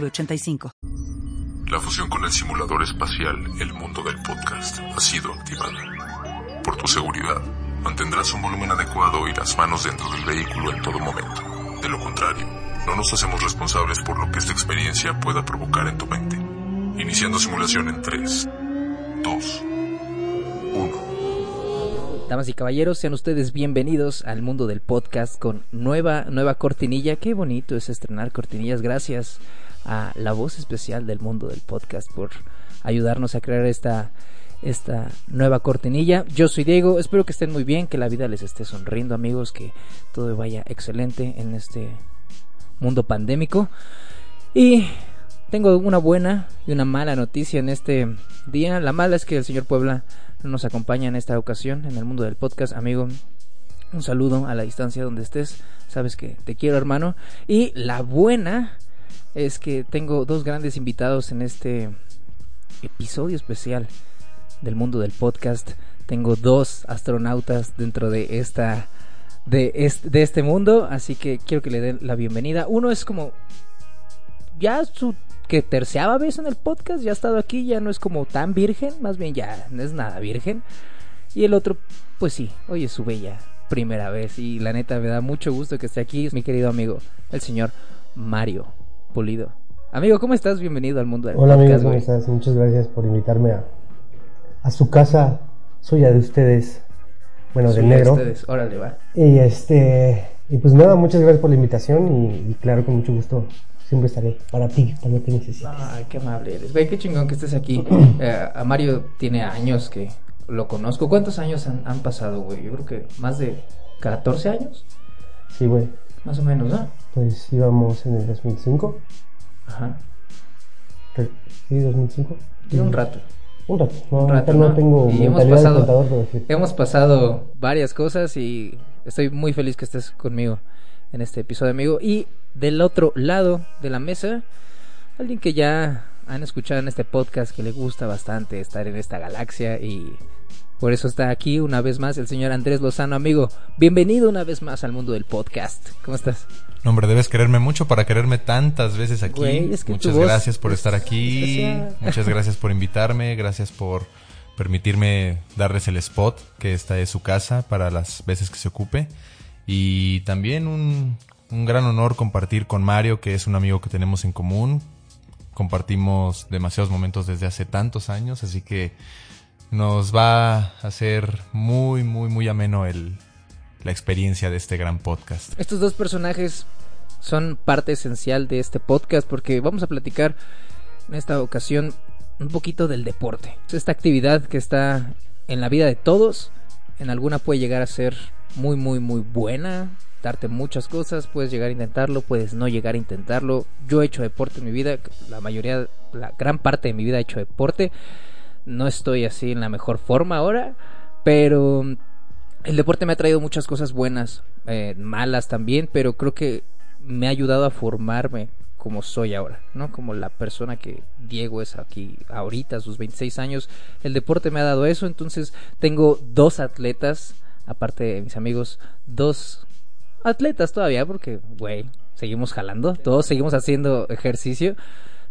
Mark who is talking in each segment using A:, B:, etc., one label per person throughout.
A: 906985.
B: La fusión con el simulador espacial El Mundo del Podcast ha sido activada. Por tu seguridad, mantendrás un volumen adecuado y las manos dentro del vehículo en todo momento. De lo contrario, no nos hacemos responsables por lo que esta experiencia pueda provocar en tu mente. Iniciando simulación en 3, 2, 1.
C: Damas y caballeros, sean ustedes bienvenidos al mundo del podcast con nueva, nueva cortinilla. Qué bonito es estrenar cortinillas. Gracias a la voz especial del mundo del podcast por ayudarnos a crear esta, esta nueva cortinilla. Yo soy Diego, espero que estén muy bien, que la vida les esté sonriendo amigos, que todo vaya excelente en este mundo pandémico. Y tengo una buena y una mala noticia en este día. La mala es que el señor Puebla nos acompaña en esta ocasión en el mundo del podcast, amigo. Un saludo a la distancia donde estés. Sabes que te quiero, hermano. Y la buena es que tengo dos grandes invitados en este episodio especial del mundo del podcast. Tengo dos astronautas dentro de esta de este, de este mundo, así que quiero que le den la bienvenida. Uno es como ya su que terceaba vez en el podcast, ya ha estado aquí, ya no es como tan virgen, más bien ya no es nada virgen. Y el otro, pues sí, hoy es su bella primera vez y la neta me da mucho gusto que esté aquí, mi querido amigo, el señor Mario Pulido. Amigo, ¿cómo estás? Bienvenido al mundo del
D: Hola amigo, ¿cómo estás? Muchas gracias por invitarme a, a su casa suya de ustedes, bueno, de negro.
C: De ustedes. Órale, va.
D: Y este, y pues nada, muchas gracias por la invitación y, y claro, con mucho gusto siempre estaré para ti, cuando te necesites.
C: Ay, qué amable eres. Güey, qué chingón que estés aquí. Eh, a Mario tiene años que lo conozco. ¿Cuántos años han, han, pasado, güey? Yo creo que más de 14 años.
D: Sí, güey.
C: Más o menos, ¿no?
D: Pues íbamos en el 2005.
C: Ajá.
D: Sí, 2005.
C: Tiene un rato.
D: Un rato. No,
C: un rato,
D: no,
C: ¿no?
D: tengo
C: y hemos pasado,
D: contador, pero sí.
C: hemos pasado varias cosas y estoy muy feliz que estés conmigo en este episodio, amigo. Y del otro lado de la mesa, alguien que ya han escuchado en este podcast que le gusta bastante estar en esta galaxia y por eso está aquí una vez más el señor Andrés Lozano, amigo. Bienvenido una vez más al mundo del podcast. ¿Cómo estás?
E: No, hombre, debes quererme mucho para quererme tantas veces aquí.
C: Güey, es que
E: Muchas gracias por
C: es
E: estar aquí.
C: especial.
E: Muchas gracias por invitarme. Gracias por permitirme darles el spot, que esta es su casa para las veces que se ocupe. Y también un, un gran honor compartir con Mario, que es un amigo que tenemos en común. Compartimos demasiados momentos desde hace tantos años, así que nos va a hacer muy, muy, muy ameno el, la experiencia de este gran podcast.
C: Estos dos personajes son parte esencial de este podcast porque vamos a platicar en esta ocasión un poquito del deporte. Esta actividad que está en la vida de todos, en alguna puede llegar a ser muy, muy, muy buena, darte muchas cosas, puedes llegar a intentarlo, puedes no llegar a intentarlo. Yo he hecho deporte en mi vida, la mayoría, la gran parte de mi vida he hecho deporte. No estoy así en la mejor forma ahora, pero el deporte me ha traído muchas cosas buenas, eh, malas también, pero creo que me ha ayudado a formarme como soy ahora, ¿no? Como la persona que Diego es aquí ahorita, a sus 26 años. El deporte me ha dado eso, entonces tengo dos atletas, aparte de mis amigos, dos atletas todavía, porque, güey, seguimos jalando, todos seguimos haciendo ejercicio,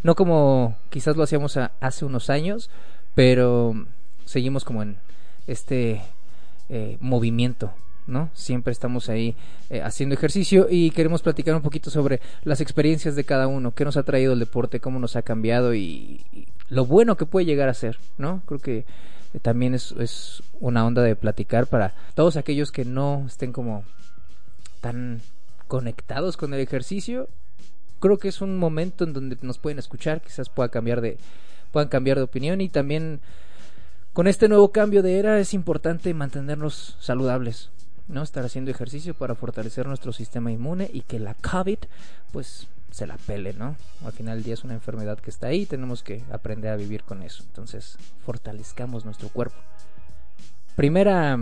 C: no como quizás lo hacíamos hace unos años, pero seguimos como en este eh, movimiento, ¿no? Siempre estamos ahí eh, haciendo ejercicio y queremos platicar un poquito sobre las experiencias de cada uno, qué nos ha traído el deporte, cómo nos ha cambiado y, lo bueno que puede llegar a ser, ¿no? Creo que también es, es una onda de platicar para todos aquellos que no estén como tan conectados con el ejercicio. Creo que es un momento en donde nos pueden escuchar, quizás pueda cambiar de puedan cambiar de opinión y también con este nuevo cambio de era es importante mantenernos saludables, ¿no? Estar haciendo ejercicio para fortalecer nuestro sistema inmune y que la COVID pues se la pele, ¿no? Al final del día es una enfermedad que está ahí, tenemos que aprender a vivir con eso. Entonces, fortalezcamos nuestro cuerpo. Primera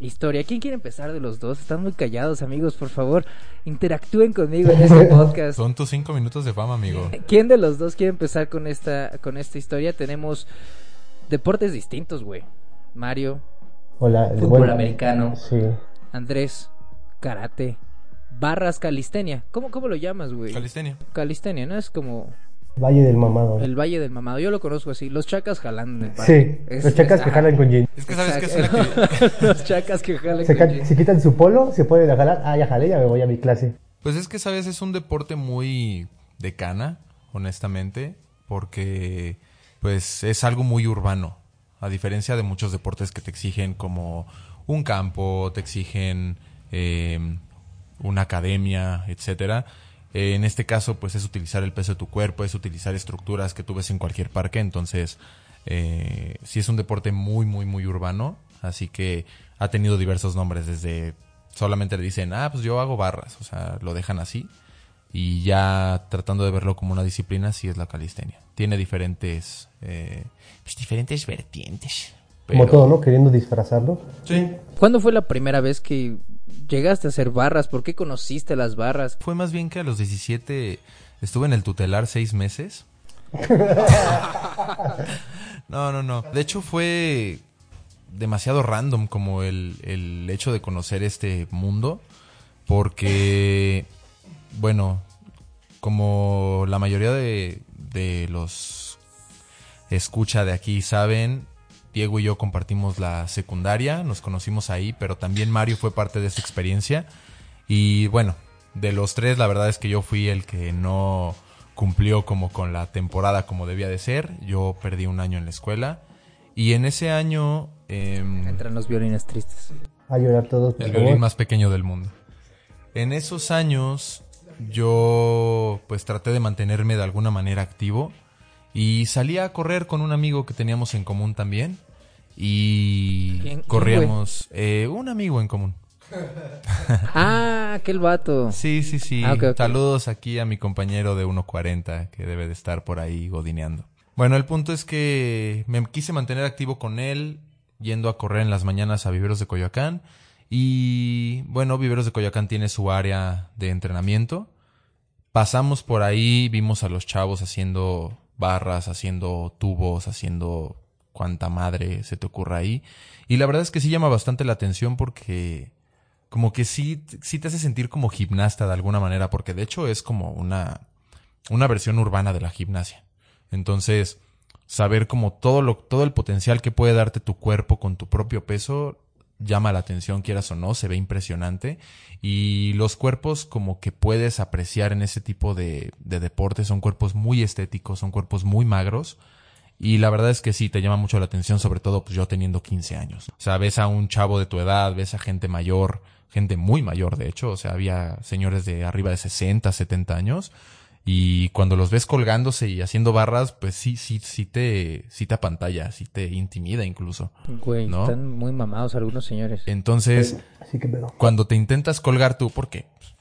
C: historia. ¿Quién quiere empezar de los dos? Están muy callados, amigos. Por favor, interactúen conmigo en este podcast.
E: Son tus cinco minutos de fama, amigo.
C: ¿Quién de los dos quiere empezar con esta, con esta historia? Tenemos deportes distintos, güey. Mario,
D: Hola,
C: fútbol
D: bueno,
C: americano.
D: Sí.
C: Andrés, karate, barras calistenia. ¿Cómo, cómo lo llamas, güey?
E: Calistenia.
C: calistenia, ¿no? Es como
D: Valle del Mamado.
C: el Valle del Mamado. Yo lo conozco así. Los chacas jalando en el parque.
D: Sí,
C: Es-
D: los chacas
C: es-
D: que jalan con jeans.
E: Es que sabes que es
C: Los chacas que jalan
D: Se,
C: con jeans.
D: se quitan su polo, se a jalar. Ah, ya jalé, ya me voy a mi clase.
E: Pues es que, ¿sabes? Es un deporte muy de cana, honestamente, porque pues es algo muy urbano, a diferencia de muchos deportes que te exigen como un campo, te exigen eh, una academia, etcétera. Eh, en este caso, pues es utilizar el peso de tu cuerpo, es utilizar estructuras que tú ves en cualquier parque, entonces eh, sí es un deporte muy, muy, muy urbano, así que ha tenido diversos nombres, desde solamente le dicen, ah, pues yo hago barras, o sea, lo dejan así, y ya tratando de verlo como una disciplina, sí es la calistenia. Tiene diferentes, eh, pues diferentes vertientes.
D: Como todo, ¿no? Queriendo disfrazarlo.
E: Sí.
C: ¿Cuándo fue la primera vez que llegaste a hacer barras? ¿Por qué conociste las barras?
E: Fue más bien que a los 17 estuve en el tutelar seis meses. no, no, no. De hecho fue demasiado random como el, el hecho de conocer este mundo. Porque, bueno, como la mayoría de, de los escucha de aquí saben, Diego y yo compartimos la secundaria, nos conocimos ahí, pero también Mario fue parte de esa experiencia. Y bueno, de los tres, la verdad es que yo fui el que no cumplió como con la temporada como debía de ser. Yo perdí un año en la escuela. Y en ese año, em,
C: Entran los violines tristes.
D: A llorar todos,
E: el
D: favor.
E: violín más pequeño del mundo. En esos años, yo pues traté de mantenerme de alguna manera activo. Y salía a correr con un amigo que teníamos en común también. Y
C: ¿Quién- quién,
E: corríamos. eh, un amigo en común.
C: Ah, aquel vato.
E: Sí, sí, sí.
C: Ah.
E: Saludos aquí a mi compañero de 1.40 que debe de estar por ahí godineando. Bueno, el punto es que me quise mantener activo con él, yendo a correr en las mañanas a Viveros de Coyoacán. Y bueno, Viveros de Coyoacán tiene su área de entrenamiento. Pasamos por ahí, vimos a los chavos haciendo barras, haciendo tubos, haciendo cuanta madre se te ocurra ahí. Y la verdad es que sí llama bastante la atención porque como que sí, sí te hace sentir como gimnasta de alguna manera, porque de hecho es como una, una versión urbana de la gimnasia. Entonces, saber como todo lo, todo el potencial que puede darte tu cuerpo con tu propio peso llama la atención, quieras o no, se ve impresionante. Y los cuerpos como que puedes apreciar en ese tipo de, de son cuerpos muy estéticos, son cuerpos muy magros. Y la verdad es que sí, te llama mucho la atención, sobre todo pues yo teniendo 15 años. O sea, ves a un chavo de tu edad, ves a gente mayor, gente muy mayor de hecho, o sea, había señores de arriba de 60, 70 años. Y cuando los ves colgándose y haciendo barras, pues sí, sí, sí te, sí te apantalla, sí te intimida incluso.
C: Güey,
E: ¿No?
C: están muy mamados algunos señores.
E: Entonces,
D: Así que pedo.
E: cuando te intentas colgar tú, porque pues,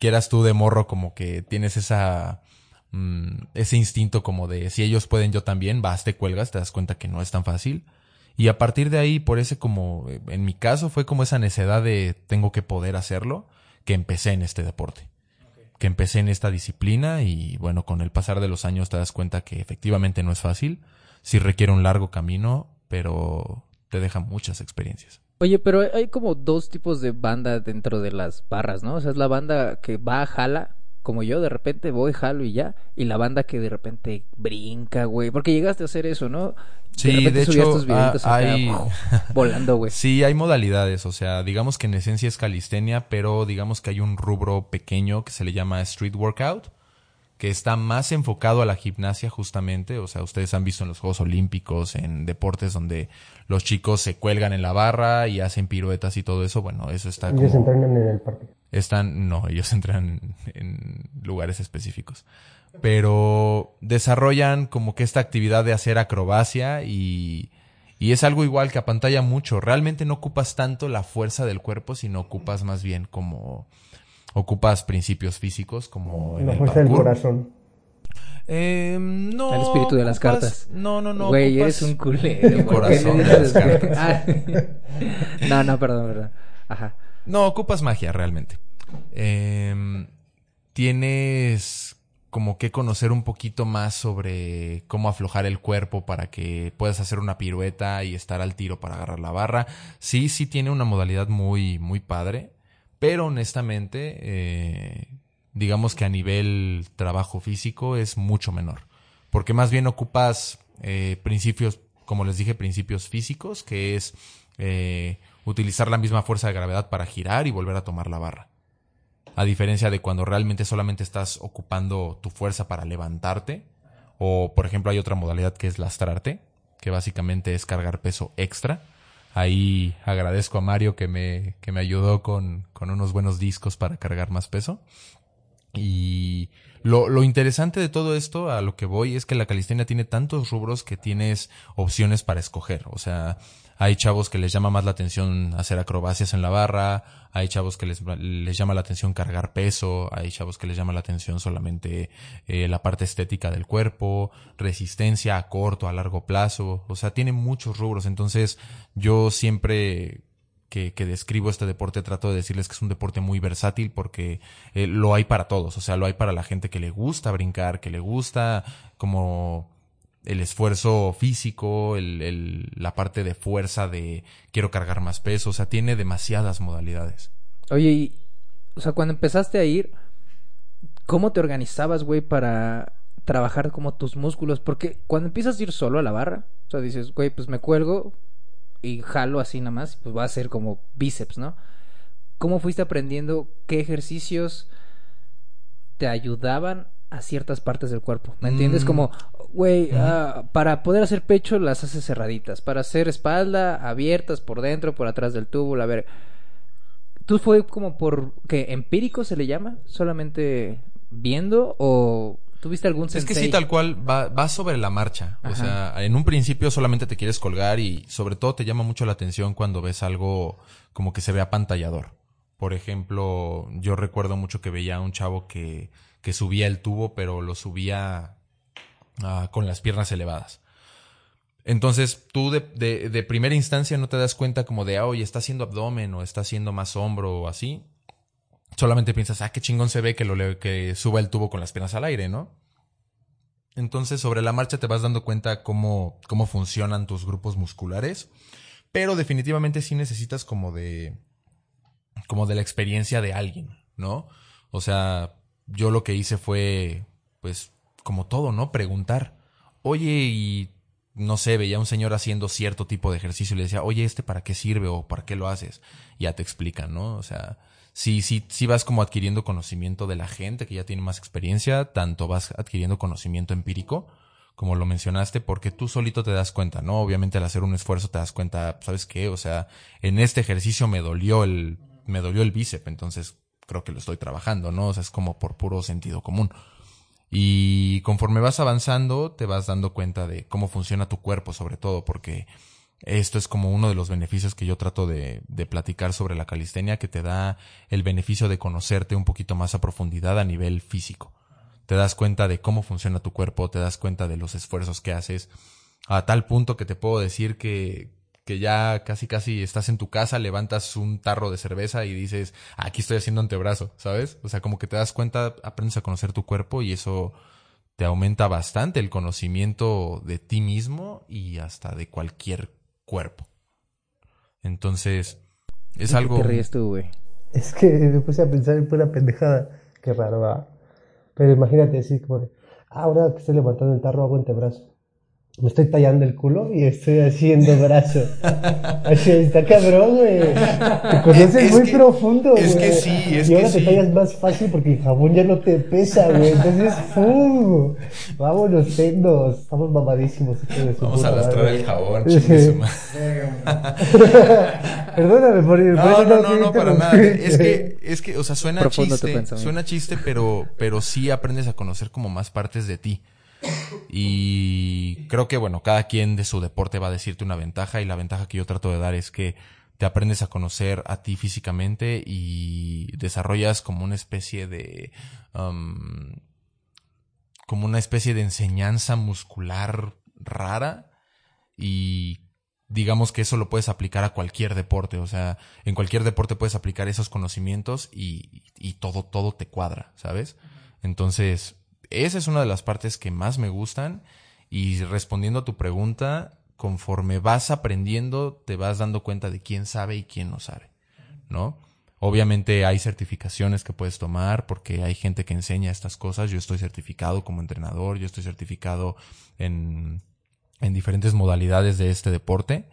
E: quieras tú de morro como que tienes esa mm, ese instinto como de si ellos pueden yo también, vas, te cuelgas, te das cuenta que no es tan fácil. Y a partir de ahí, por ese como, eh, en mi caso fue como esa necesidad de tengo que poder hacerlo, que empecé en este deporte. Que empecé en esta disciplina y bueno, con el pasar de los años te das cuenta que efectivamente no es fácil, sí requiere un largo camino, pero te deja muchas experiencias.
C: Oye, pero hay- hay como dos tipos de banda dentro de las barras, ¿no? O sea, es la banda que va, jala, como yo, de repente voy, jalo y ya. Y la banda que de repente brinca, güey. Porque llegaste a hacer eso, ¿no?
E: Sí, de hecho, ah,
C: acá,
E: hay-
C: volando, güey.
E: Sí, hay modalidades, o sea, digamos que en esencia es calistenia, pero digamos que hay un rubro pequeño que se le llama street workout, que está más enfocado a la gimnasia justamente, o sea, ustedes han visto en los Juegos Olímpicos, en deportes donde los chicos se cuelgan en la barra y hacen piruetas y todo eso, bueno, eso está
D: Ellos
E: como...
D: entrenan en el parque.
E: Están, no, ellos entran en lugares específicos. Pero desarrollan como que esta actividad de hacer acrobacia y, y es algo igual que apantalla mucho. Realmente no ocupas tanto la fuerza del cuerpo, sino ocupas más bien como ocupas principios físicos como en
D: La
E: el
D: fuerza del corazón.
E: Eh, no.
C: El espíritu de las
E: ocupas-
C: cartas.
E: No, no, no.
C: Güey,
E: ocupas-
C: eres un culero.
E: El
C: ¿por qué le
E: corazón de las cartas.
C: Ah. no, no, perdón, perdón. Ajá.
E: No, ocupas magia realmente. Eh, tienes como que conocer un poquito más sobre cómo aflojar el cuerpo para que puedas hacer una pirueta y estar al tiro para agarrar la barra. Sí, sí tiene una modalidad muy, muy padre, pero honestamente, eh, digamos que a nivel trabajo físico es mucho menor, porque más bien ocupas eh, principios, como les dije, principios físicos, que es eh, utilizar la misma fuerza de gravedad para girar y volver a tomar la barra. A diferencia de cuando realmente solamente estás ocupando tu fuerza para levantarte. O, por ejemplo, hay otra modalidad que es lastrarte, que básicamente es cargar peso extra. Ahí agradezco a Mario que me, que me ayudó con, con unos buenos discos para cargar más peso. Y lo, lo interesante de todo esto, a lo que voy, es que la calistenia tiene tantos rubros que tienes opciones para escoger. O sea, hay chavos que les llama más la atención hacer acrobacias en la barra, hay chavos que les, les llama la atención cargar peso, hay chavos que les llama la atención solamente eh, la parte estética del cuerpo, resistencia a corto, a largo plazo. O sea, tiene muchos rubros. Entonces, yo siempre que, describo este deporte trato de decirles que es un deporte muy versátil porque eh, lo hay para todos, o sea, lo hay para la gente que le gusta brincar, que le gusta como el esfuerzo físico, el- la parte de fuerza de quiero cargar más peso, o sea, tiene demasiadas modalidades.
C: Oye, y, o sea, cuando empezaste a ir, ¿cómo te organizabas, güey, para trabajar como tus músculos? Porque cuando empiezas a ir solo a la barra, o sea, dices, güey, pues me cuelgo y jalo así nada más, pues va a ser como bíceps, ¿no? ¿Cómo fuiste aprendiendo qué ejercicios te ayudaban a ciertas partes del cuerpo? ¿Me entiendes?
E: Mm.
C: Como, güey, ah, para poder hacer pecho las haces cerraditas, para hacer espalda abiertas por dentro, por atrás del tubo, a ver. ¿Tú fue como por que empírico se le llama? ¿Solamente viendo o tuviste algún
E: Es que
C: sensei?
E: sí, tal cual, va, va sobre la marcha. O sea, en un principio solamente te quieres colgar y sobre todo te llama mucho la atención cuando ves algo como que se ve apantallador. Por ejemplo, yo recuerdo mucho que veía a un chavo que, que subía el tubo, pero lo subía ah, con las piernas elevadas. Entonces, tú de, de, de primera instancia no te das cuenta como de, ah, oye, está haciendo abdomen o está haciendo más hombro o así. Solamente piensas, ah, qué chingón se ve que, lo, que suba el tubo con las piernas al aire, ¿no? Entonces, sobre la marcha te vas dando cuenta cómo, cómo funcionan tus grupos musculares. Pero definitivamente sí necesitas como de. como de la experiencia de alguien, ¿no? O sea, yo lo que hice fue, pues, como todo, ¿no? Preguntar. Oye, y no sé, veía a un señor haciendo cierto tipo de ejercicio y le decía, oye, ¿este para qué sirve o para qué lo haces? Ya te explican, ¿no? O sea, sí, sí, sí vas como adquiriendo conocimiento de la gente que ya tiene más experiencia, tanto vas adquiriendo conocimiento empírico, como lo mencionaste, porque tú solito te das cuenta, ¿no? Obviamente al hacer un esfuerzo te das cuenta, ¿sabes qué? O sea, en este ejercicio me dolió el, me dolió el bíceps, entonces creo que lo estoy trabajando, ¿no? O sea, es como por puro sentido común. Y conforme vas avanzando, te vas dando cuenta de cómo funciona tu cuerpo, sobre todo, porque esto es como uno de los beneficios que yo trato de, platicar sobre la calistenia, que te da el beneficio de conocerte un poquito más a profundidad a nivel físico. Te das cuenta de cómo funciona tu cuerpo, te das cuenta de los esfuerzos que haces, a tal punto que te puedo decir que, que ya casi casi estás en tu casa, levantas un tarro de cerveza y dices, aquí estoy haciendo antebrazo, ¿sabes? O sea, como que te das cuenta, aprendes a conocer tu cuerpo y eso te aumenta bastante el conocimiento de ti mismo y hasta de cualquier cuerpo. Entonces, es
C: ¿De qué
E: algo...
C: te ríes tú, güey?
D: Es que me puse a pensar en pura pendejada. Qué raro, va. Pero imagínate así como de, ah, ahora que estoy levantando el tarro hago antebrazo. Me estoy tallando el culo y estoy haciendo brazo. Así está cabrón, güey. Te conoces
E: Es
D: muy
E: que-
D: profundo, güey.
E: es que sí, es
D: y ahora
E: que
D: te
E: sí.
D: tallas más fácil porque el jabón ya no te pesa, güey. Entonces, ¡pum! Vámonos, tendos. Estamos mamadísimos.
E: Vamos a lastrar el jabón,
D: Sí. Perdóname por ir.
E: No, no, no, no, para nada. Es que, es que, o sea, suena
C: Profundo
E: chiste, suena chiste, pero, pero sí aprendes a conocer como más partes de ti. Y creo que, bueno, cada quien de su deporte va a decirte una ventaja y la ventaja que yo trato de dar es que te aprendes a conocer a ti físicamente y desarrollas como una especie de um, como una especie de enseñanza muscular rara y digamos que eso lo puedes aplicar a cualquier deporte, o sea, en cualquier deporte puedes aplicar esos conocimientos y, y todo, todo te cuadra, ¿sabes? Entonces, esa es una de las partes que más me gustan y respondiendo a tu pregunta, conforme vas aprendiendo, te vas dando cuenta de quién sabe y quién no sabe, ¿no? Obviamente hay certificaciones que puedes tomar porque hay gente que enseña estas cosas. Yo estoy certificado como entrenador, yo estoy certificado en, en diferentes modalidades de este deporte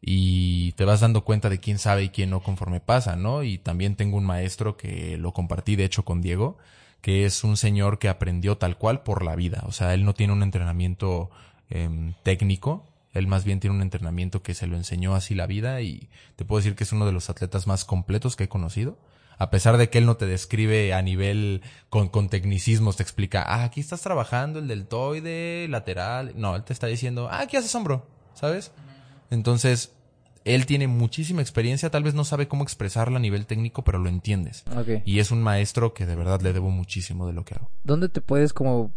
E: y te vas dando cuenta de quién sabe y quién no conforme pasa, ¿no? Y también tengo un maestro que lo compartí de hecho con Diego, que es un señor que aprendió tal cual por la vida. O sea, él no tiene un entrenamiento em, técnico, él más bien tiene un entrenamiento que se lo enseñó así la vida y te puedo decir que es uno de los atletas más completos que he conocido. A pesar de que él no te describe a nivel con, con tecnicismos, te explica, ah, aquí estás trabajando el deltoide lateral. No, él te está diciendo, ah, aquí haces hombro, ¿sabes? Entonces, él tiene muchísima experiencia, tal vez no sabe cómo expresarla a nivel técnico, pero lo entiendes. Y es un maestro que de verdad le debo muchísimo de lo que hago.
C: ¿Dónde te puedes como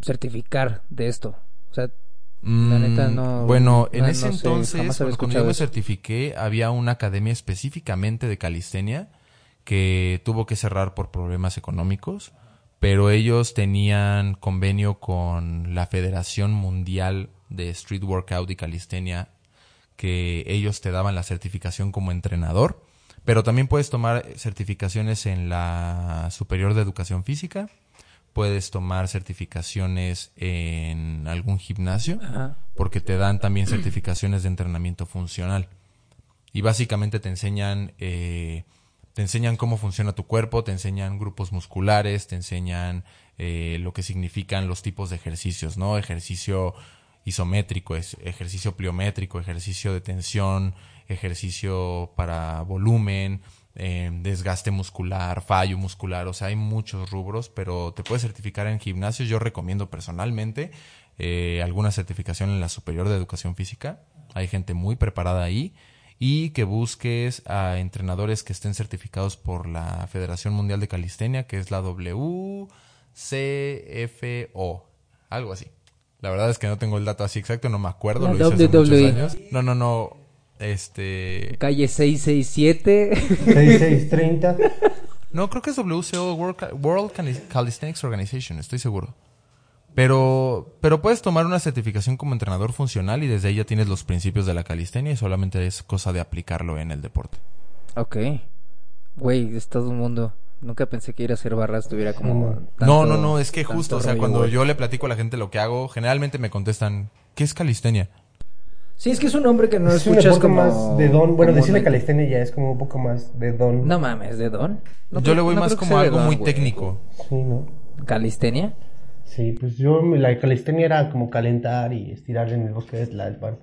C: certificar de esto? O sea, La neta,
E: Mm,
C: no-
E: Bueno, en ese
C: no
E: entonces, cuando yo me certifiqué, había una academia específicamente de calistenia que tuvo que cerrar por problemas económicos, pero ellos tenían convenio con la Federación Mundial de Street Workout y Calistenia, que ellos te daban la certificación como entrenador, pero también puedes tomar certificaciones en la Superior de Educación Física, puedes tomar certificaciones en algún gimnasio,
C: Ajá.
E: porque te dan también certificaciones de entrenamiento funcional. Y básicamente te enseñan, eh, te enseñan cómo funciona tu cuerpo, te enseñan grupos musculares, te enseñan eh, lo que significan los tipos de ejercicios, ¿no? Ejercicio isométrico, es- ejercicio pliométrico, ejercicio de tensión, ejercicio para volumen, eh, desgaste muscular, fallo muscular, o sea, hay muchos rubros, pero te puedes certificar en gimnasios. Yo recomiendo personalmente eh, alguna certificación en la Superior de Educación Física. Hay gente muy preparada ahí. Y que busques a entrenadores que estén certificados por la Federación Mundial de Calistenia, que es la WCFO. Algo así. La verdad es que no tengo el dato así exacto, no me acuerdo.
C: La
E: lo hice hace muchos años. No, no, no. Este.
C: Calle 667.
D: 6630.
E: No, creo que es WCO, World, Ca- World Cali- Calisthenics Organization, estoy seguro. Pero, pero puedes tomar una certificación como entrenador funcional y desde ahí ya tienes los principios de la calistenia y solamente es cosa de aplicarlo en el deporte.
C: ok. Güey, es todo un mundo. Nunca pensé que ir a hacer barras tuviera como.
D: No.
C: tanto-
E: no, no, no, es que justo, o sea, cuando yo le platico a la gente lo que hago, generalmente me contestan, ¿qué es calistenia?
C: Sí, es que es un nombre que no
D: es un
C: escuchas
D: deporte
C: como.
D: más de don. Bueno, decirle calistenia ya es como un poco más de don.
C: No mames, ¿de don? No
E: yo le voy
C: no
E: más como algo
C: don,
E: muy técnico.
D: Sí, ¿no?
C: ¿Calistenia?
D: Sí, pues yo, la calistenia era como calentar y estirar en el bosque de Tlalpan.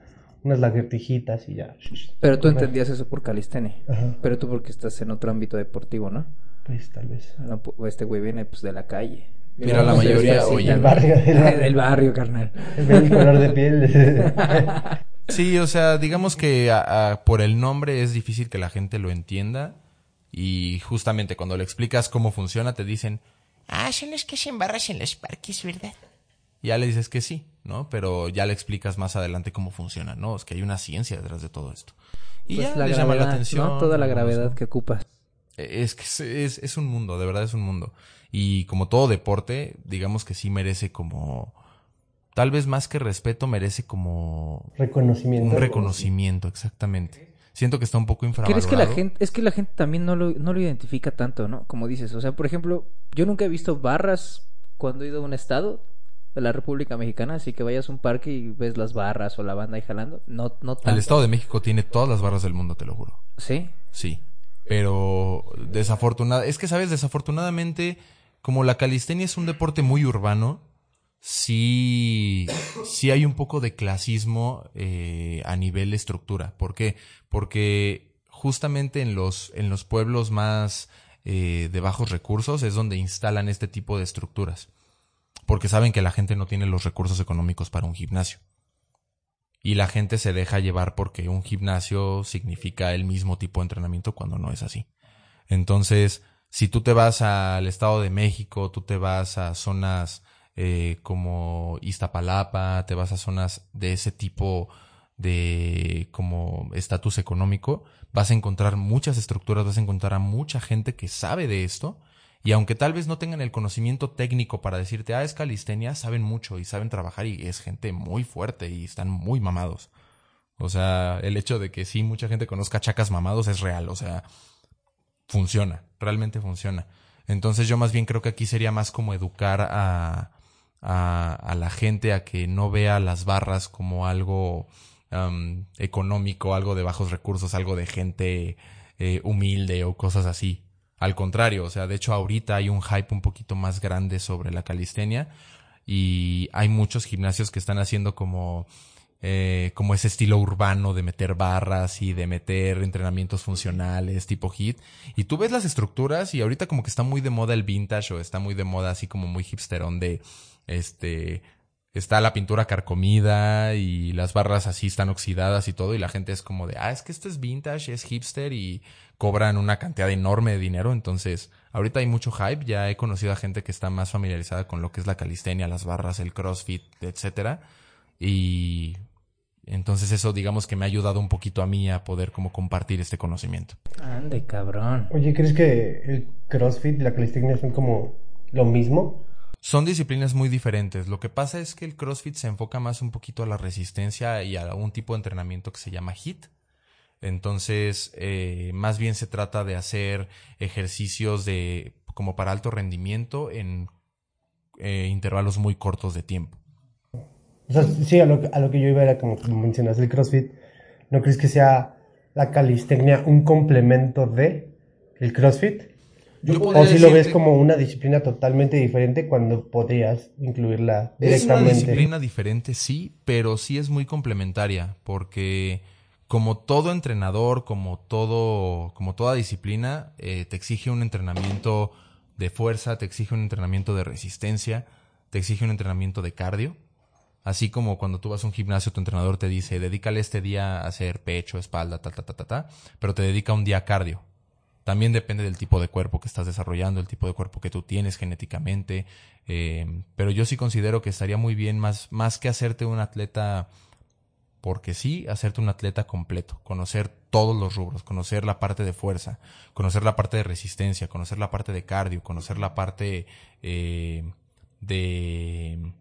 D: Unas lagartijitas y ya.
C: Pero tú entendías eso por calistenia.
D: Ajá.
C: Pero tú porque estás en otro ámbito deportivo, ¿no?
D: Pues tal vez.
C: No, pu- Este güey viene pues de la calle.
E: Mira, la
C: Pues,
E: mayoría, oye.
D: Del barrio, del barrio.
C: del barrio, carnal.
D: El color de piel.
E: Sí, o sea, digamos que a- a- por el nombre es difícil que la gente lo entienda y justamente cuando le explicas cómo funciona te dicen,
F: Ah, son los que se embarras en los parques, ¿verdad?
E: ya le dices que sí, ¿no? Pero ya le explicas más adelante cómo funciona, ¿no? Es que hay una ciencia detrás de todo esto. Y
C: Pues
E: ya
C: la
E: les llama la atención.
C: ¿no? Toda la
E: ¿no?
C: gravedad que ocupas.
E: Es que es, es, es un mundo, de verdad es un mundo. Y como todo deporte, digamos que sí merece como, tal vez más que respeto, merece como
D: Reconocimiento.
E: un reconocimiento, exactamente. Siento que está un poco infravalorado.
C: ¿Crees que la gente, es que la gente también no lo, no lo identifica tanto, ¿no? Como dices, o sea, por ejemplo, yo nunca he visto barras cuando he ido a un estado de la República Mexicana, así que vayas a un parque y ves las barras o la banda ahí jalando. No, no tanto.
E: El Estado de México tiene todas las barras del mundo, te lo juro.
C: Sí.
E: Sí. Pero desafortunada, es que sabes, desafortunadamente, como la calistenia es un deporte muy urbano, sí, sí hay un poco de clasismo eh, a nivel estructura. ¿Por qué? Porque justamente en los, en los pueblos más eh, de bajos recursos es donde instalan este tipo de estructuras. Porque saben que la gente no tiene los recursos económicos para un gimnasio. Y la gente se deja llevar porque un gimnasio significa el mismo tipo de entrenamiento cuando no es así. Entonces, si tú te vas al Estado de México, tú te vas a zonas eh, como Iztapalapa, te vas a zonas de ese tipo de como estatus económico, vas a encontrar muchas estructuras, vas a encontrar a mucha gente que sabe de esto y aunque tal vez no tengan el conocimiento técnico para decirte, ah, es calistenia, saben mucho y saben trabajar y es gente muy fuerte y están muy mamados. O sea, el hecho de que sí mucha gente conozca chacas mamados es real, o sea, funciona, realmente funciona. Entonces yo más bien creo que aquí sería más como educar a, a, a la gente a que no vea las barras como algo um, económico, algo de bajos recursos, algo de gente eh, humilde o cosas así. Al contrario, o sea, de hecho ahorita hay un hype un poquito más grande sobre la calistenia y hay muchos gimnasios que están haciendo como eh, como ese estilo urbano de meter barras y de meter entrenamientos funcionales tipo hit y tú ves las estructuras y ahorita como que está muy de moda el vintage o está muy de moda así como muy hipsterón de este está la pintura carcomida y las barras así están oxidadas y todo y la gente es como de, ah, es que esto es vintage, es hipster y cobran una cantidad enorme de dinero, entonces ahorita hay mucho hype, ya he conocido a gente que está más familiarizada con lo que es la calistenia, las barras, el crossfit, etcétera, y entonces eso digamos que me ha ayudado un poquito a mí a poder como compartir este conocimiento.
C: Ande, cabrón.
D: Oye, ¿crees que el CrossFit y la calistenia son como lo mismo?
E: Son disciplinas muy diferentes. Lo que pasa es que el CrossFit se enfoca más un poquito a la resistencia y a un tipo de entrenamiento que se llama HIT. Entonces, eh, más bien se trata de hacer ejercicios de como para alto rendimiento en eh, intervalos muy cortos de tiempo.
D: O sea, sí, a lo, que- a lo que yo iba era como, como mencionas el CrossFit. ¿No crees que sea la calistenia un complemento de el CrossFit?
E: Yo
D: o si lo ves como una disciplina totalmente diferente cuando podrías incluirla
E: Es una
D: directamente.
E: disciplina diferente, sí, pero sí es muy complementaria, porque como todo entrenador, como todo, como toda disciplina, eh, te exige un entrenamiento de fuerza, te exige un entrenamiento de resistencia, te exige un entrenamiento de cardio. Así como cuando tú vas a un gimnasio, tu entrenador te dice, dedícale este día a hacer pecho, espalda, ta, ta, ta, ta, ta, pero te dedica un día a cardio. También depende del tipo de cuerpo que estás desarrollando, el tipo de cuerpo que tú tienes genéticamente. eh, pero yo sí considero que estaría muy bien más, más que hacerte un atleta porque sí, hacerte un atleta completo, conocer todos los rubros, conocer la parte de fuerza, conocer la parte de resistencia, conocer la parte de cardio, conocer la parte eh, de,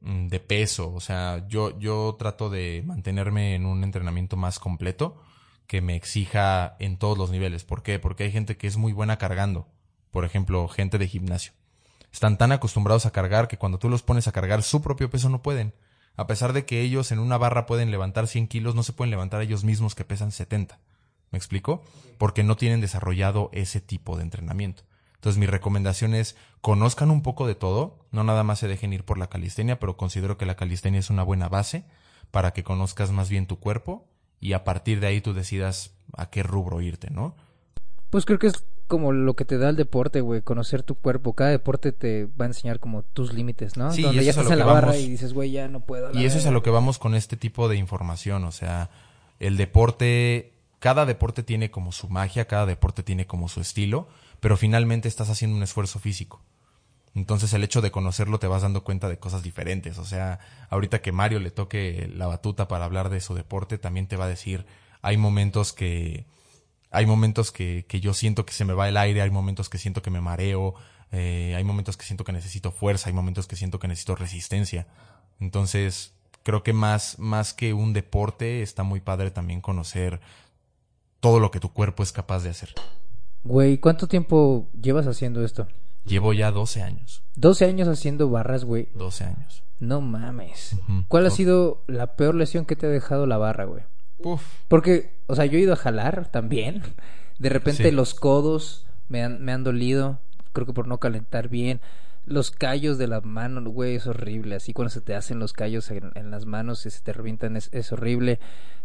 E: mm, de peso. O sea, yo, yo trato de mantenerme en un entrenamiento más completo que me exija en todos los niveles. ¿Por qué? Porque hay gente que es muy buena cargando. Por ejemplo, gente de gimnasio. Están tan acostumbrados a cargar que cuando tú los pones a cargar su propio peso no pueden. A pesar de que ellos en una barra pueden levantar 100 kilos, no se pueden levantar ellos mismos que pesan 70. ¿Me explico? Porque no tienen desarrollado ese tipo de entrenamiento. Entonces mi recomendación es conozcan un poco de todo, no nada más se dejen ir por la calistenia, pero considero que la calistenia es una buena base para que conozcas más bien tu cuerpo y a partir de ahí tú decidas a qué rubro irte, ¿no?
C: Pues creo que es como lo que te da el deporte, güey, conocer tu cuerpo. Cada deporte te va a enseñar como tus límites, ¿no?
E: Sí, y
C: Donde
E: eso
C: ya
E: es a
C: estás
E: lo
C: en la
E: que
C: barra
E: vamos.
C: y dices, güey, ya no puedo.
E: Y eso es a lo que vamos con este tipo de información, o sea, el deporte, cada deporte tiene como su magia, cada deporte tiene como su estilo, pero finalmente estás haciendo un esfuerzo físico. Entonces el hecho de conocerlo te vas dando cuenta de cosas diferentes. O sea, ahorita que Mario le toque la batuta para hablar de su deporte, también te va a decir, hay momentos que, hay momentos que, que yo siento que se me va el aire, hay momentos que siento que me mareo, eh, hay momentos que siento que necesito fuerza, hay momentos que siento que necesito resistencia. Entonces, creo que más, más que un deporte, está muy padre también conocer todo lo que tu cuerpo es capaz de hacer.
C: Güey, ¿cuánto tiempo llevas haciendo esto?
E: Llevo ya 12 años.
C: 12 años haciendo barras, güey.
E: 12 años.
C: No mames. ¿Cuál ha sido la peor lesión que te ha dejado la barra, güey?
E: Uf.
C: Porque, o sea, yo he ido a jalar también. De repente
E: Sí.
C: los codos me han, me han dolido. Creo que por no calentar bien. Los callos de la mano, güey, es horrible. Así cuando se te hacen los callos en, en las manos y se te revientan es, es horrible.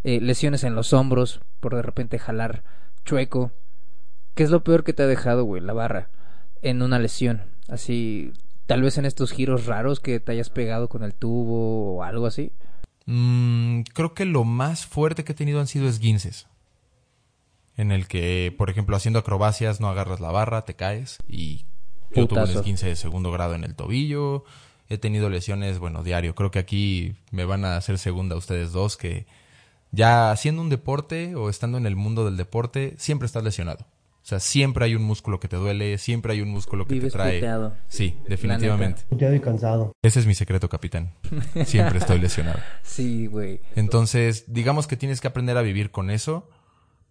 C: Eh, lesiones en los hombros por de repente jalar chueco. ¿Qué es lo peor que te ha dejado, güey, la barra? En una lesión. Así, tal vez en estos giros raros que te hayas pegado con el tubo o algo así.
E: Mm, creo que lo más fuerte que he tenido han sido esguinces. En el que, por ejemplo, haciendo acrobacias no agarras la barra, te caes y yo tuve un
C: Putazo.
E: esguince de segundo grado en el tobillo. He tenido lesiones, bueno, diario. Creo que aquí me van a hacer segunda ustedes dos que ya haciendo un deporte o estando en el mundo del deporte, siempre estás lesionado. O sea, siempre hay un músculo que te duele, siempre hay un músculo que
C: Vives
E: te trae.
C: puteado.
E: Sí, definitivamente.
D: Ya y cansado.
E: Ese es mi secreto, capitán. Siempre estoy lesionado.
C: Sí, güey.
E: Entonces, digamos que tienes que aprender a vivir con eso,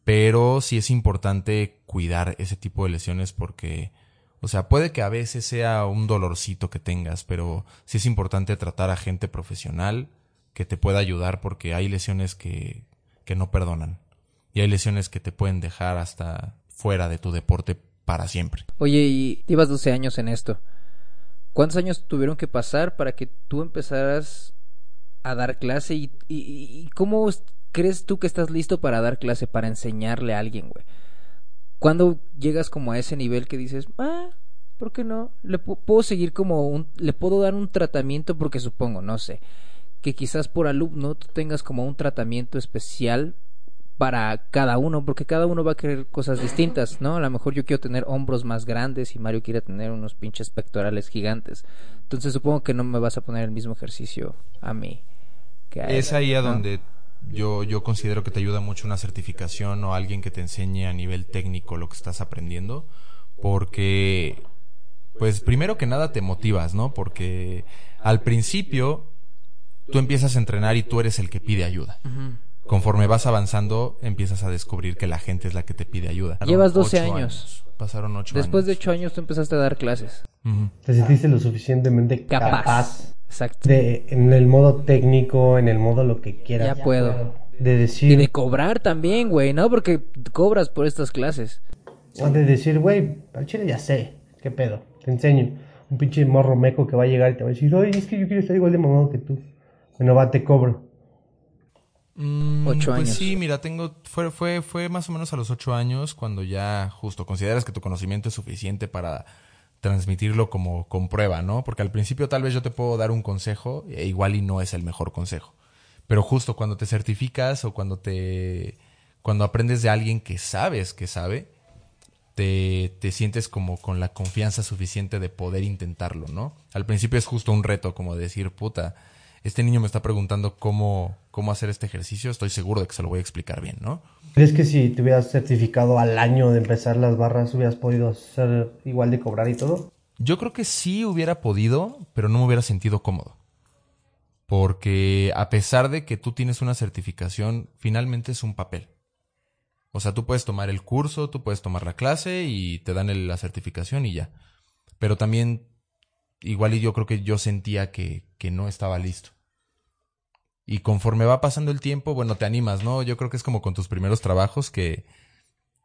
E: pero sí es importante cuidar ese tipo de lesiones porque, o sea, puede que a veces sea un dolorcito que tengas, pero sí es importante tratar a gente profesional que te pueda ayudar porque hay lesiones que, que no perdonan y hay lesiones que te pueden dejar hasta fuera de tu deporte para siempre.
C: Oye, y llevas 12 años en esto. ¿Cuántos años tuvieron que pasar para que tú empezaras a dar clase? ¿Y, cómo es- crees tú que estás listo para dar clase, para enseñarle a alguien, güey? ¿Cuándo llegas como a ese nivel que dices, ah, ¿por qué no? Le pu- puedo seguir como un, le puedo dar un tratamiento porque supongo, no sé, que quizás por alumno tú tengas como un tratamiento especial para cada uno, porque cada uno va a querer cosas distintas, ¿no? A lo mejor yo quiero tener hombros más grandes y Mario quiere tener unos pinches pectorales gigantes. Entonces supongo que no me vas a poner el mismo ejercicio a mí. Que a él,
E: Es ahí a donde yo, yo considero que te ayuda mucho una certificación o alguien que te enseñe a nivel técnico lo que estás aprendiendo, porque, pues primero que nada te motivas, ¿no? Porque al principio tú empiezas a entrenar y tú eres el que pide ayuda. Conforme vas avanzando, empiezas a descubrir que la gente es la que te pide ayuda.
C: Llevas 12
E: Ocho
C: años.
E: Pasaron ocho
C: Después de
E: años.
C: ocho años tú empezaste a dar clases.
D: Te sentiste lo suficientemente
C: Capaz.
D: capaz,
C: Exacto.
D: de, en el modo técnico, en el modo lo que quieras.
C: Ya puedo.
D: De
C: Y
D: decir,
C: de cobrar también, güey, ¿no? Porque cobras por estas clases.
D: de decir, güey, al chile ya sé, qué pedo, te enseño. Un pinche morro meco que va a llegar y te va a decir, oye, es que yo quiero estar igual de mamado que tú. Bueno, va, te cobro.
E: Mm,
C: Ocho
E: pues
C: años.
E: sí, mira, tengo fue, fue fue más o menos a los ocho años cuando ya justo consideras que tu conocimiento es suficiente para transmitirlo como con prueba, ¿no? Porque al principio tal vez yo te puedo dar un consejo e igual y no es el mejor consejo. Pero justo cuando te certificas o cuando te cuando aprendes de alguien que sabes que sabe, te, te sientes como con la confianza suficiente de poder intentarlo, ¿no? Al principio es justo un reto, como decir, puta, este niño me está preguntando cómo, cómo hacer este ejercicio, estoy seguro de que se lo voy a explicar bien, ¿no?
D: ¿Crees que si te hubieras certificado al año de empezar las barras, hubieras podido ser igual de cobrar y todo?
E: Yo creo que sí hubiera podido, pero no me hubiera sentido cómodo. Porque a pesar de que tú tienes una certificación, finalmente es un papel. O sea, tú puedes tomar el curso, tú puedes tomar la clase y te dan la certificación y ya. Pero también, igual y yo creo que yo sentía que, que no estaba listo. Y conforme va pasando el tiempo, bueno, te animas, ¿no? Yo creo que es como con tus primeros trabajos que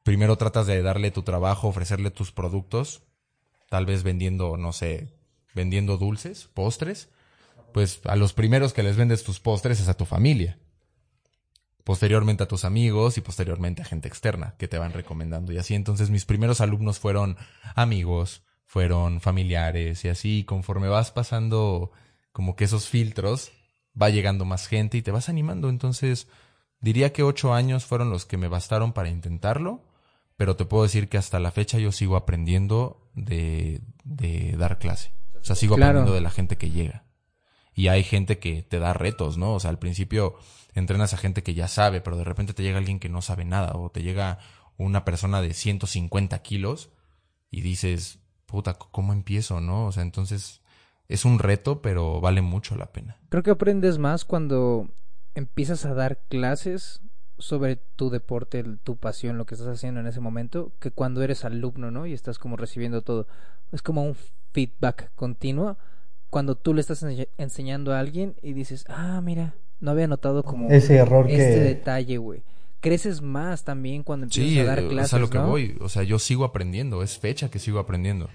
E: primero tratas de darle tu trabajo, ofrecerle tus productos, tal vez vendiendo, no sé, vendiendo dulces, postres, pues a los primeros que les vendes tus postres es a tu familia. Posteriormente a tus amigos y posteriormente a gente externa que te van recomendando y así. Entonces mis primeros alumnos fueron amigos, fueron familiares y así. Conforme vas pasando como que esos filtros, va llegando más gente y te vas animando. Entonces diría que ocho años fueron los que me bastaron para intentarlo pero te puedo decir que hasta la fecha yo sigo aprendiendo de, de dar clase. O sea, sigo
C: Claro.
E: aprendiendo de la gente que llega. Y hay gente que te da retos, ¿no? O sea, al principio entrenas a gente que ya sabe, pero de repente te llega alguien que no sabe nada, o te llega una persona de 150 kilos y dices, puta, ¿cómo empiezo, no? O sea, entonces es un reto, pero vale mucho la pena.
C: Creo que aprendes más cuando empiezas a dar clases sobre tu deporte, tu pasión, lo que estás haciendo en ese momento, que cuando eres alumno, ¿no? Y estás como recibiendo todo. Es como un feedback continuo cuando tú le estás ense- enseñando a alguien y dices, ah, mira, no había notado como
D: Ese error
C: este
D: que...
C: detalle, güey. Creces más también cuando empiezas
E: Sí,
C: a dar clases,
E: es a lo que
C: ¿no?
E: voy. O sea, yo sigo aprendiendo. Es fecha que sigo aprendiendo.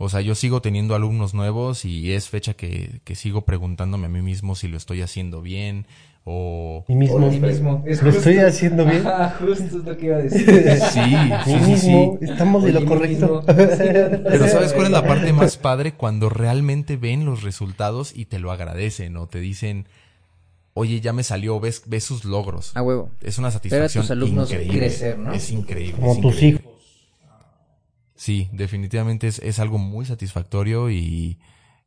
E: O sea, yo sigo teniendo alumnos nuevos y es fecha que, que sigo preguntándome a mí mismo si lo estoy haciendo bien o...
D: Mí mismo.
C: Ti mismo. Es
D: Lo
C: justo.
D: estoy haciendo bien.
C: Ajá, justo es lo que iba a decir.
E: Sí, sí, sí.
D: Estamos de lo correcto.
C: mismo.
E: Pero ¿sabes cuál es la parte más padre? Cuando realmente ven los resultados y te lo agradecen o te dicen, oye, ya me salió, ves, ves sus logros.
C: A huevo.
E: Es una
C: Ver a
E: satisfacción
C: tus alumnos
E: increíble.
C: crecer, ¿no?
E: Es increíble.
D: Como
E: es
D: tus
E: increíble. Sí, definitivamente es, es algo muy satisfactorio y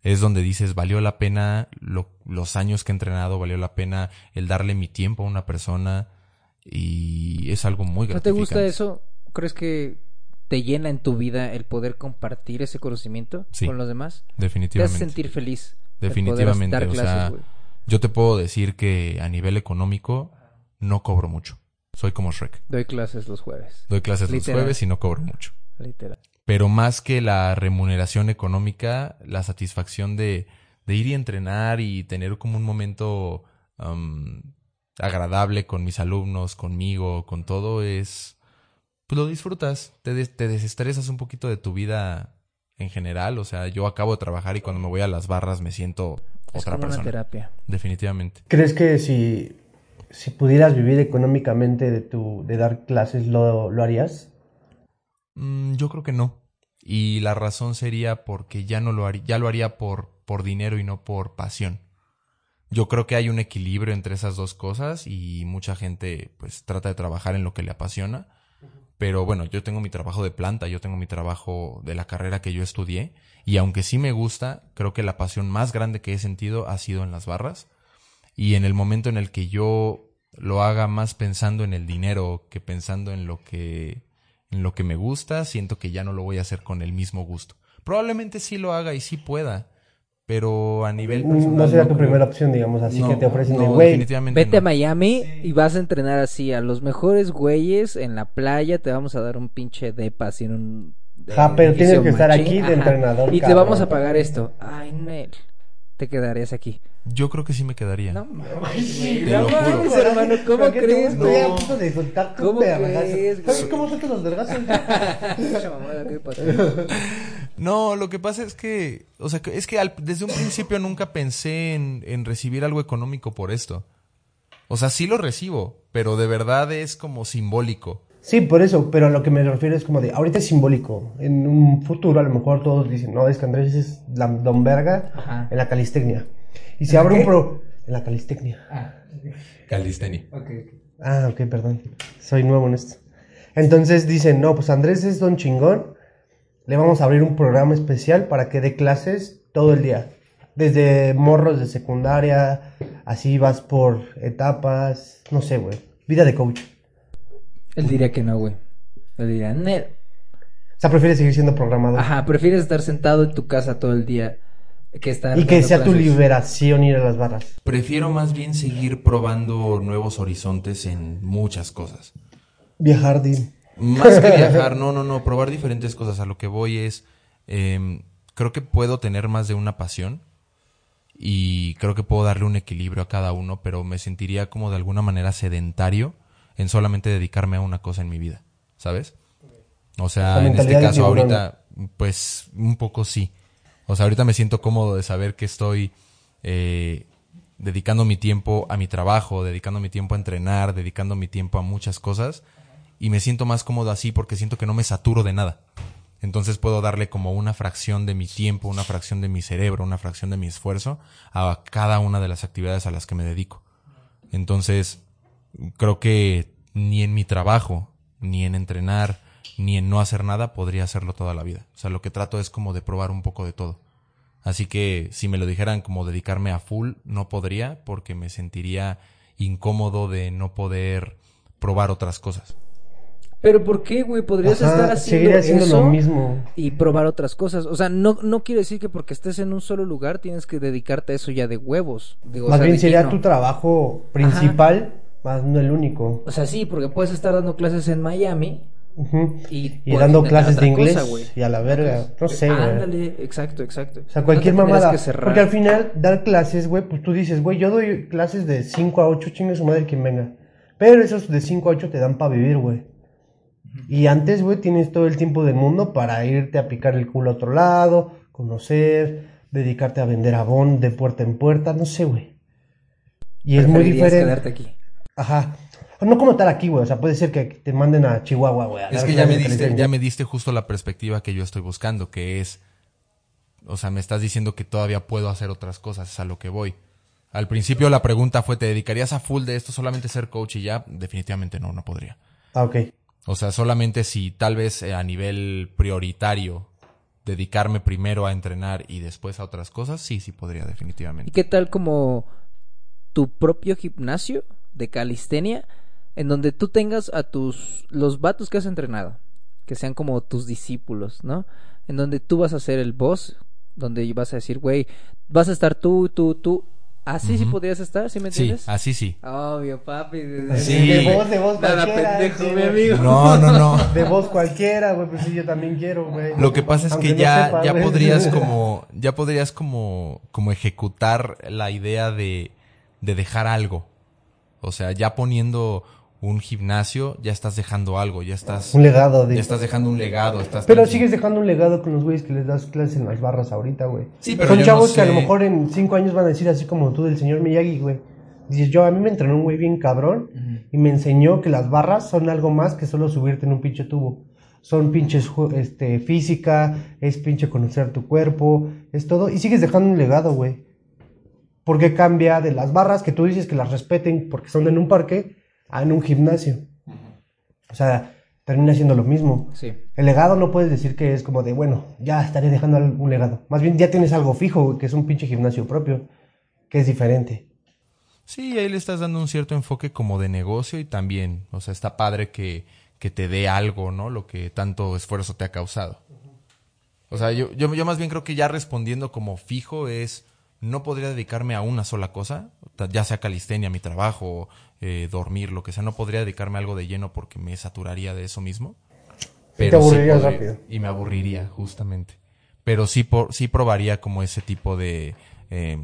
E: es donde dices, valió la pena lo- los años que he entrenado, valió la pena el darle mi tiempo a una persona y es algo muy
C: ¿No
E: gratificante.
C: te gusta eso? ¿Crees que te llena en tu vida el poder compartir ese conocimiento
E: Sí.
C: con los demás? Te hace
E: Definitivamente.
C: sentir feliz.
E: Definitivamente,
C: dar
E: o
C: clases,
E: sea, yo te puedo decir que a nivel económico no cobro mucho. Soy como Shrek.
C: Doy clases los jueves.
E: Doy clases
C: Literal.
E: los jueves y no cobro mucho.
C: Literal.
E: Pero más que la remuneración económica, la satisfacción de, de ir y entrenar y tener como un momento am, agradable con mis alumnos, conmigo, con todo, es... Pues lo disfrutas, te, des- te desestresas un poquito de tu vida en general. O sea, yo acabo de trabajar y cuando me voy a las barras me siento
C: Es
E: otra
C: como una
E: persona.
C: terapia.
E: Definitivamente.
D: ¿Crees que si, si pudieras vivir económicamente de, tu, de dar clases, lo, lo harías?
E: Mm, yo creo que no. Y la razón sería porque ya no lo haría, ya lo haría por, por dinero y no por pasión. Yo creo que hay un equilibrio entre esas dos cosas y mucha gente pues trata de trabajar en lo que le apasiona. Pero bueno, yo tengo mi trabajo de planta, yo tengo mi trabajo de la carrera que yo estudié y aunque sí me gusta, creo que la pasión más grande que he sentido ha sido en las barras y en el momento en el que yo lo haga más pensando en el dinero que pensando en lo que en lo que me gusta, siento que ya no lo voy a hacer con el mismo gusto. Probablemente sí lo haga y sí pueda, pero a nivel personal
D: No sería tu
E: creo.
D: primera opción, digamos, así
E: No,
D: que te ofrecen de,
E: no,
D: güey,
E: definitivamente
C: Vete a. Miami y vas a entrenar así a los mejores güeyes en la playa. Te vamos a dar un pinche depa así en un.
D: Ja, pero tienes que estar
C: machín.
D: aquí de
C: Ajá.
D: entrenador,
C: Y te vamos a pagar esto. Ay, Nel. Te quedarías aquí.
E: Yo creo que sí me quedaría.
C: No mames,
E: Te
C: no
E: lo juro.
C: mames, hermano. ¿Cómo
D: ¿Para qué te
C: crees,
D: voy a
C: güey?
D: punto de soltar tu
C: ¿Cómo crees,
D: ¿Sabes cómo suelto los vergazos?
E: No, lo que pasa es que, o sea, es que al- desde un principio nunca pensé en, en recibir algo económico por esto. O sea, sí lo recibo, pero de verdad es como simbólico.
D: Sí, por eso, pero a lo que me refiero es como de, ahorita es simbólico. En un futuro a lo mejor todos dicen, no, es que Andrés es la don verga
C: Ajá.
D: en la calistecnia. Y se abre un pro... En la calistecnia.
E: Calistenia.
D: Ah, ok, perdón. Soy nuevo en esto. Entonces dicen, no, pues Andrés es don chingón. Le vamos a abrir un programa especial para que dé clases todo el día. Desde morros de secundaria, así vas por etapas, no sé, güey. Vida de coach.
C: Él diría que no, güey. Él diría, Nel.
D: O sea, prefiere seguir siendo programador.
C: Ajá, prefieres estar sentado en tu casa todo el día que estar.
D: Y que sea tu liberación ir a las barras.
E: Prefiero más bien seguir probando nuevos horizontes en muchas cosas.
D: Viajar, Dim.
E: Más que viajar, no, no, no, probar diferentes cosas. A lo que voy es, em, creo que puedo tener más de una pasión y creo que puedo darle un equilibrio a cada uno, pero me sentiría como de alguna manera sedentario en solamente dedicarme a una cosa en mi vida, ¿sabes? O sea, en este caso ahorita, pues un poco sí. O sea, ahorita me siento cómodo de saber que estoy eh, dedicando mi tiempo a mi trabajo, dedicando mi tiempo a entrenar, dedicando mi tiempo a muchas cosas y me siento más cómodo así porque siento que no me saturo de nada. Entonces puedo darle como una fracción de mi tiempo, una fracción de mi cerebro, una fracción de mi esfuerzo a cada una de las actividades a las que me dedico. Entonces, creo que ni en mi trabajo, ni en entrenar, ni en no hacer nada podría hacerlo toda la vida. O sea, lo que trato es como de probar un poco de todo. Así que si me lo dijeran como dedicarme a full, no podría porque me sentiría incómodo de no poder probar otras cosas.
C: Pero ¿por qué, güey? Podrías
D: Ajá,
C: estar haciendo, eso
D: lo mismo.
C: y probar otras cosas. O sea, no, no quiere decir que porque estés en un solo lugar tienes que dedicarte a eso ya de huevos. Digo, o
D: Más
C: sea,
D: bien sería tu trabajo principal, más no el único.
C: O sea, sí, porque puedes estar dando clases en Miami
D: Ujú.
C: y,
D: Y dando clases de inglés
C: cosa,
D: y a la verga. No sé, güey.
C: Ándale, exacto, exacto.
D: O sea, cualquier
C: No
D: mamada. Porque al final, dar clases, güey, pues tú dices, güey, yo doy clases de 5 a 8, chingue su madre quien venga. Pero esos de 5 a 8 te dan para vivir, güey. Y antes, güey, tienes todo el tiempo del mundo para irte a picar el culo a otro lado, conocer, dedicarte a vender abón de puerta en puerta, no sé, güey. Y es muy diferente.
C: quedarte aquí.
D: Ajá. No como estar aquí, güey. O sea, puede ser que te manden a Chihuahua, güey.
E: Es que ya me diste, ya me diste justo la perspectiva que yo estoy buscando, que es, o sea, me estás diciendo que todavía puedo hacer otras cosas, es a lo que voy. Al principio la pregunta fue, ¿te dedicarías a full de esto solamente ser coach y ya? Definitivamente no, no podría.
D: Ah, ok.
E: O sea, solamente si tal vez eh, a nivel prioritario dedicarme primero a entrenar y después a otras cosas, sí, sí podría
C: ¿Y
E: definitivamente.
C: qué tal como tu propio gimnasio de calistenia en donde tú tengas a tus los vatos que has entrenado, que sean como tus discípulos, ¿no? En donde tú vas a ser el boss, donde vas a decir, güey, vas a estar tú, tú, tú. Así sí podrías estar, ¿sí me
E: Sí,
C: entiendes?
E: así sí.
C: Obvio, papi.
E: Sí.
D: De voz, de voz
C: Nada
D: cualquiera.
C: pendejo,
D: sí,
C: mi
D: güey.
C: amigo.
E: No, no, no.
D: De voz cualquiera, güey, pues sí, yo también quiero, güey.
E: Lo que pasa es
D: Aunque
E: que
D: no
E: ya,
D: sepa,
E: ya podrías como, ya podrías como, como ejecutar la idea de, de dejar algo. O sea, ya poniendo un gimnasio, ya estás dejando algo, ya estás,
D: Un legado de...
E: ya estás dejando un legado, estás
D: Pero sigues dejando un legado con los güeyes que les das clases en las barras ahorita, güey.
E: Sí, pero
D: Son
E: yo
D: chavos
E: no
D: que a lo mejor en cinco años van a decir así como tú del señor Miyagi, güey. Dices, yo, a mí me entrenó un güey bien cabrón y me enseñó que las barras son algo más que solo subirte en un pinche tubo. Son pinches este, física, es pinche conocer tu cuerpo, es todo. Y sigues dejando un legado, güey. Porque cambia de las barras que tú dices que las respeten porque son en un parque a en un gimnasio. O sea, termina siendo lo mismo.
C: Sí.
D: El legado no puedes decir que es como de, bueno, ya estaré dejando un legado. Más bien ya tienes algo fijo, que es un pinche gimnasio propio, que es diferente.
E: Sí, ahí le estás dando un cierto enfoque como de negocio y también, o sea, está padre que, que te dé algo, ¿no? Lo que tanto esfuerzo te ha causado. O sea, yo, yo, yo más bien creo que ya respondiendo como fijo es, no podría dedicarme a una sola cosa, ya sea calistenia, mi trabajo, eh, dormir, lo que sea, no podría dedicarme a algo de lleno porque me saturaría de eso mismo.
D: te aburrirías
E: podría-
D: rápido.
E: Y me aburriría, justamente. Pero sí, por, sí probaría como ese tipo de, eh,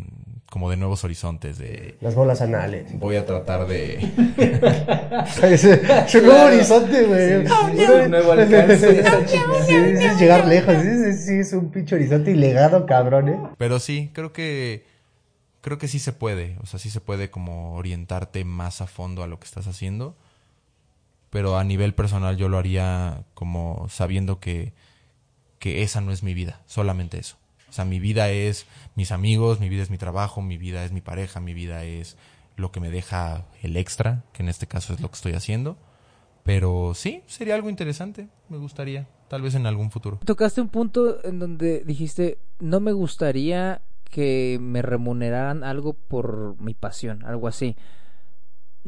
E: como de nuevos horizontes, de,
D: Las bolas anales.
E: Voy a tratar de.
D: es, es un nuevo horizonte, güey.
C: un nuevo alcance.
D: Sí, es llegar lejos. Sí, sí, sí, es un pinche horizonte y legado, cabrón, ¿eh?
E: Pero sí, creo que. Creo que sí se puede. O sea, sí se puede como orientarte más a fondo a lo que estás haciendo. Pero a nivel personal yo lo haría como sabiendo que, que esa no es mi vida. Solamente eso. Sea, mi vida es mis amigos, mi vida es mi trabajo, mi vida es mi pareja, mi vida es lo que me deja el extra, que en este caso es lo que estoy haciendo. Pero sí, sería algo interesante. Me gustaría. Tal vez en algún futuro.
C: Tocaste un punto en donde dijiste, no me gustaría que me remuneraran algo por mi pasión, algo así.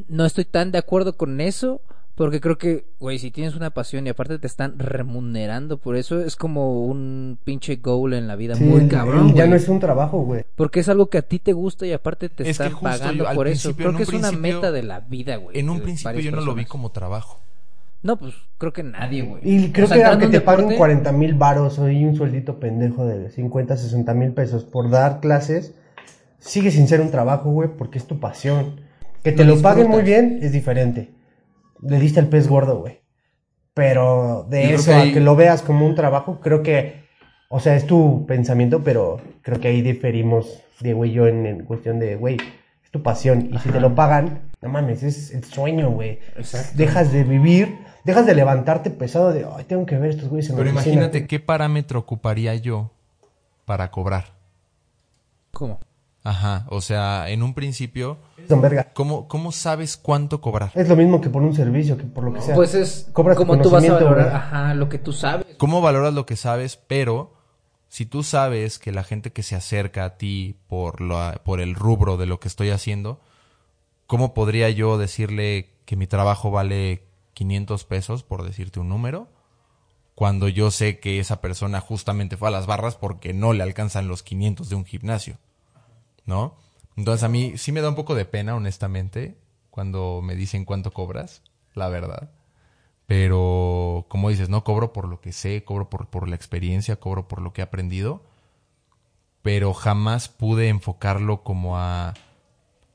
C: No estoy tan de acuerdo con eso, porque creo que, güey, si tienes una pasión y aparte te están remunerando por eso, es como un pinche goal en la vida
D: Sí,
C: muy cabrón,
D: ya no es un trabajo, güey.
C: Porque es algo que a ti te gusta y aparte te
E: Es
C: están pagando
E: yo
C: por eso. Creo que
E: un
C: es una meta de la vida, güey.
E: En un principio yo no lo vi como trabajo.
C: No, pues creo que nadie, güey.
D: Y creo
C: O sea,
D: que aunque te paguen
C: deporte-
D: 40 mil varos o y un sueldito pendejo de 50, 60 mil pesos por dar clases, sigue sin ser un trabajo, güey, porque es tu pasión. Que te
C: Lo
D: lo, paguen muy bien es diferente. Le diste el pez gordo, güey. Pero de
E: Yo
D: eso
E: que
D: a que lo veas como un trabajo, creo que, o sea, es tu pensamiento, pero creo que ahí diferimos, Diego y yo, en, en cuestión de, güey, es tu pasión. Y si te lo pagan, no mames, es el sueño, güey.
C: Exacto.
D: Dejas de vivir, dejas de levantarte pesado de, ay, tengo que ver estos güeyes en
E: Pero
D: oficina".
E: imagínate qué parámetro ocuparía yo para cobrar.
C: ¿Cómo?
E: Ajá, o sea, en un principio,
D: Son verga.
E: ¿cómo, cómo sabes cuánto cobrar?
D: Es lo mismo que por un servicio, que por lo que sea.
C: Pues es
D: Cobras
C: como tú vas a valorar, ajá, lo que tú sabes.
E: ¿Cómo valoras lo que sabes? Pero si tú sabes que la gente que se acerca a ti por, lo, por el rubro de lo que estoy haciendo, ¿cómo podría yo decirle que mi trabajo vale 500 pesos, por decirte un número? Cuando yo sé que esa persona justamente fue a las barras porque no le alcanzan los 500 de un gimnasio. ¿No? Entonces a mí sí me da un poco de pena, honestamente, cuando me dicen cuánto cobras, la verdad. Pero, como dices, no cobro por lo que sé, cobro por, por la experiencia, cobro por lo que he aprendido. Pero jamás pude enfocarlo como a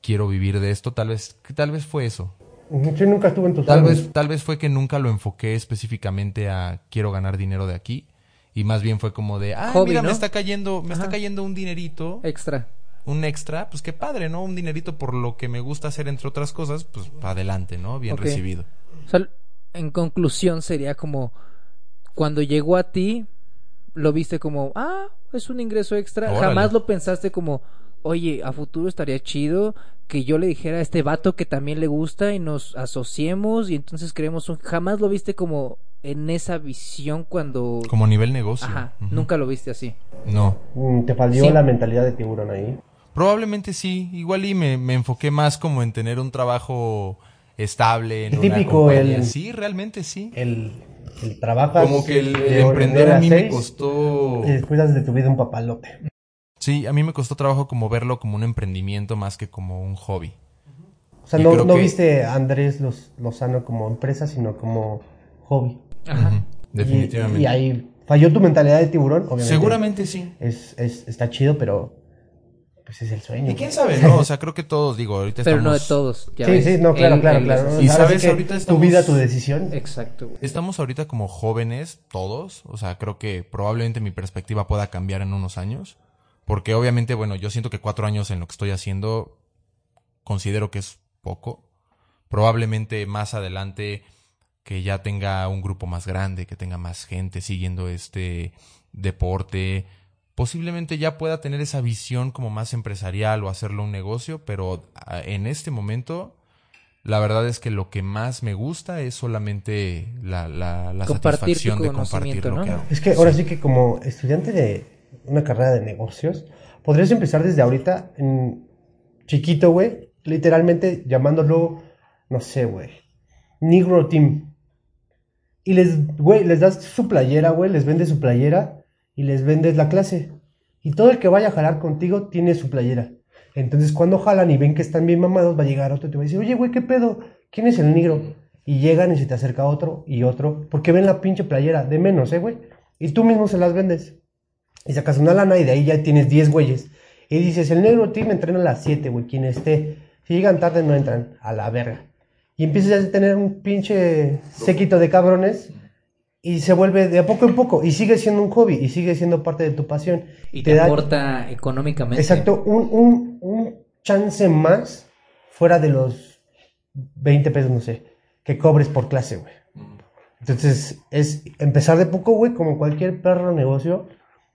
E: quiero vivir de esto. Tal vez, tal vez fue eso.
D: Yo nunca estuve en tus
E: Tal vez, tal vez fue que nunca lo enfoqué específicamente a quiero ganar dinero de aquí. Y más bien fue como de, ah,
C: Hobby,
E: mira,
C: ¿no?
E: me está cayendo, me está cayendo un dinerito,
C: Extra.
E: Un extra, pues qué padre, ¿no? Un dinerito por lo que me gusta hacer, entre otras cosas, pues para adelante, ¿no? Bien recibido.
C: O sea, en conclusión sería como cuando llegó a ti, lo viste como, ah, es un ingreso extra.
E: Órale.
C: Jamás lo pensaste como, oye, a futuro estaría chido que yo le dijera a este vato que también le gusta y nos asociemos y entonces creemos un... Jamás lo viste como en esa visión cuando...
E: Como nivel negocio.
C: Ajá, nunca lo viste así.
E: No.
D: Mm, Te falló
C: Sí.
D: la mentalidad de tiburón ahí.
E: Probablemente sí. Igual y me, me enfoqué más como en tener un trabajo estable. En
D: El
E: una
D: típico,
E: compañía.
D: el-
E: Sí, realmente sí.
D: El, el trabajas
E: Como que el, el
D: de
E: emprender a mí me costó...
D: Y después haces de tu vida un papalote.
E: Sí, a mí me costó trabajo como verlo como un emprendimiento más que como un hobby.
D: O sea,
E: Y
D: no,
E: creo
D: no
E: que-
D: viste a Andrés Los- Lozano como empresa, sino como hobby.
C: Ajá.
E: Ujú,
D: Y-
E: Definitivamente.
D: Y, ahí falló tu mentalidad de tiburón, obviamente.
E: Seguramente sí.
D: Es, es, está chido, pero pues es el sueño.
E: Y quién sabe, ¿no? O sea, creo que todos, digo, ahorita
C: Pero no de todos. ya
D: Sí,
C: ves.
D: sí, no, claro, claro, claro.
E: Y sabes,
D: que
E: ahorita
D: Tu
E: estamos-
D: vida, tu decisión.
C: Exacto. güey.
E: Estamos ahorita como jóvenes, todos. O sea, creo que probablemente mi perspectiva pueda cambiar en unos años. Porque obviamente, bueno, yo siento que cuatro años en lo que estoy haciendo considero que es poco. Probablemente más adelante que ya tenga un grupo más grande, que tenga más gente siguiendo este deporte, posiblemente ya pueda tener esa visión como más empresarial o hacerlo un negocio, pero ah, en este momento la verdad es que lo que más me gusta es solamente la, la, satisfacción de compartir lo
C: ¿no?
E: que hago.
D: Es que ahora sí que como estudiante de una carrera de negocios, podrías empezar desde ahorita en chiquito, güey, literalmente llamándolo, no sé, güey, Negro Team. Y les, güey, les das su playera, güey, les vendes su playera y les vendes la clase. Y todo el que vaya a jalar contigo tiene su playera. Entonces, cuando jalan y ven que están bien mamados, va a llegar otro y te va a decir, oye, güey, ¿qué pedo? ¿Quién es el negro? Y llegan y se te acerca otro y otro, porque ven la pinche playera, de menos, ¿eh, güey? Y tú mismo se las vendes. Y sacas una lana y de ahí ya tienes 10 güeyes. Y dices, el negro team entrena a las 7, güey, quien esté. Si llegan tarde no entran, a la verga. Y empiezas a tener un pinche séquito de cabrones y se vuelve de a poco en poco y sigue siendo un hobby y sigue siendo parte de tu pasión.
C: Y te, aporta económicamente.
D: Exacto, un, un, un chance más fuera de los 20 pesos, no sé, que cobres por clase, güey. Entonces, es empezar de poco, güey, como cualquier perro negocio,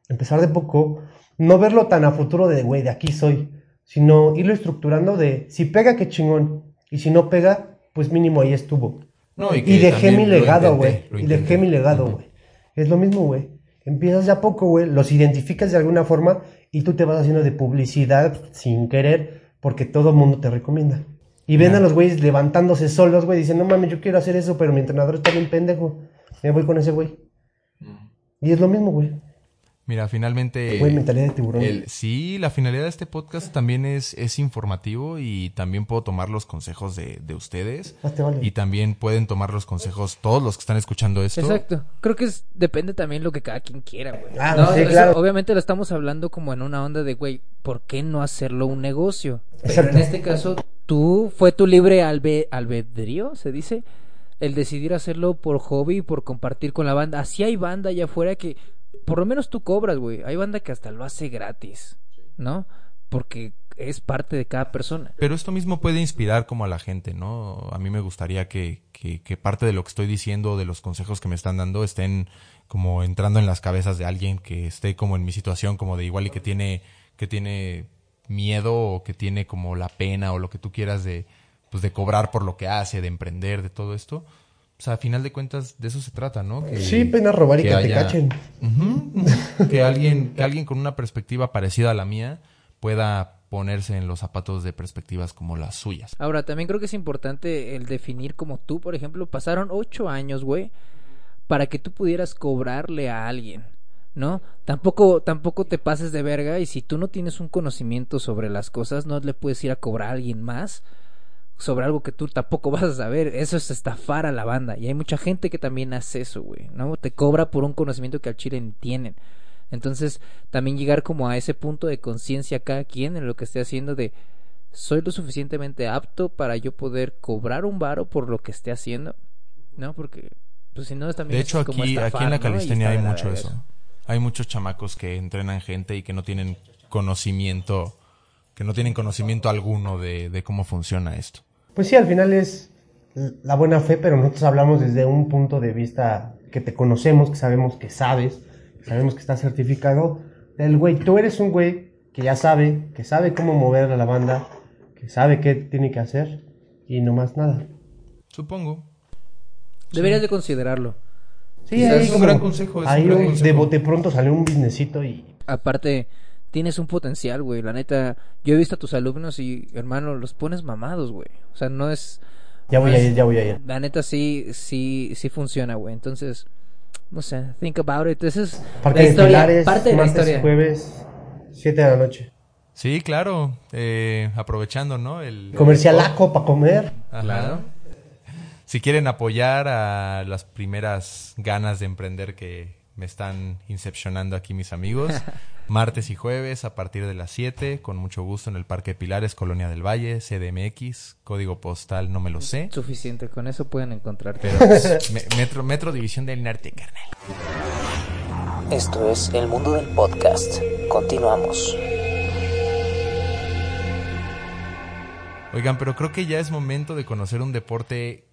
D: empezar de poco, no verlo tan a futuro de, güey, de aquí soy, sino irlo estructurando de, si pega, qué chingón, y si no pega, pues mínimo ahí estuvo.
E: No,
D: y
E: que
D: dejé mi legado, güey. Y dejé mi legado, güey. Es lo mismo, güey. Empiezas de a poco, güey. Los identificas de alguna forma y tú te vas haciendo de publicidad sin querer porque todo el mundo te recomienda. Y ven a los güeyes levantándose solos, güey. Dicen, no mames, yo quiero hacer eso, pero mi entrenador está bien pendejo. Me voy con ese güey. Y es lo mismo, güey.
E: Mira, finalmente...
D: Güey, mentalidad de tiburón.
E: el- sí, la finalidad de este podcast también es, es informativo y también puedo tomar los consejos de, de ustedes.
D: Te vale.
E: Y también pueden tomar los consejos todos los que están escuchando esto.
C: Exacto. Creo que es, depende también lo que cada quien quiera, güey.
D: Ah,
C: No,
D: sí,
C: eso
D: claro.
C: obviamente lo estamos hablando como en una onda de, güey, ¿por qué no hacerlo un negocio? Pero en este caso, tú, fue tu libre albe- albedrío, se dice, el decidir hacerlo por hobby y por compartir con la banda. Así hay banda allá afuera que, por lo menos tú cobras, güey. Hay banda que hasta lo hace gratis, ¿no? Porque es parte de cada persona.
E: Pero esto mismo puede inspirar como a la gente, ¿no? A mí me gustaría que, que, que parte de lo que estoy diciendo, de los consejos que me están dando, estén como entrando en las cabezas de alguien que esté como en mi situación, como de igual y que tiene, que tiene miedo o que tiene como la pena o lo que tú quieras de, pues de cobrar por lo que hace, de emprender, de todo esto. O sea, a final de cuentas de eso se trata, ¿no? Que-
D: Sí, pena robar y que, te
E: haya-
D: cachen.
E: Que alguien que alguien con una perspectiva parecida a la mía pueda ponerse en los zapatos de perspectivas como las suyas.
C: Ahora, también creo que es importante el definir como tú, por ejemplo, pasaron ocho años, güey, para que tú pudieras cobrarle a alguien, ¿no? Tampoco, tampoco te pases de verga y si tú no tienes un conocimiento sobre las cosas, no le puedes ir a cobrar a alguien más sobre algo que tú tampoco vas a saber. Eso es estafar a la banda. Y hay mucha gente que también hace eso, güey, ¿no? Te cobra por un conocimiento que al chile ni tienen. Entonces, también llegar como a ese punto de conciencia cada quien en lo que esté haciendo de soy lo suficientemente apto para yo poder cobrar un varo por lo que esté haciendo, ¿no? Porque pues si no es también
E: De
C: es
E: hecho,
C: como
E: aquí,
C: estafar,
E: aquí en la calistenia hay mucho
C: verga
E: eso. Hay muchos chamacos que entrenan gente y que no tienen conocimiento, que no tienen conocimiento alguno de, de cómo funciona esto.
D: Pues sí, al final es la buena fe, pero nosotros hablamos desde un punto de vista que te conocemos, que sabemos que sabes, que sabemos que estás certificado. Del güey, tú eres un güey que ya sabe, que sabe cómo mover a la banda, que sabe qué tiene que hacer y no más nada.
E: Supongo.
C: Deberías de considerarlo.
D: Sí,
E: Quizás
D: ahí
E: es un
D: como-
E: gran consejo, es un
D: ahí
E: gran
D: un-
E: consejo.
D: de bote pronto salió un businessito y
C: Aparte, tienes un potencial, güey. La neta, yo he visto a tus alumnos y, hermano, los pones mamados, güey. O sea, no es...
D: ya voy a ir, ya voy a ir.
C: La neta sí, sí, sí funciona, güey. Entonces, no sé, think about it. Esa es
D: Parque
C: la
D: de
C: historia,
D: Pilares,
C: parte de la
D: martes y
C: historia.
D: jueves, 7 de la noche.
E: Sí, claro. eh, aprovechando, ¿no? El
D: Comercialaco para comer.
E: Ajá.
C: Claro.
E: Si quieren apoyar a las primeras ganas de emprender que me están incepcionando aquí mis amigos, martes y jueves a partir de las 7, con mucho gusto en el Parque Pilares, Colonia del Valle, CDMX, código postal no me lo sé,
C: Suficiente, con eso pueden encontrarte.
E: pero pues, me- metro, metro División del Norte, carnal.
G: Esto es El Mundo del Podcast. Continuamos.
E: Oigan, pero creo que ya es momento de conocer un deporte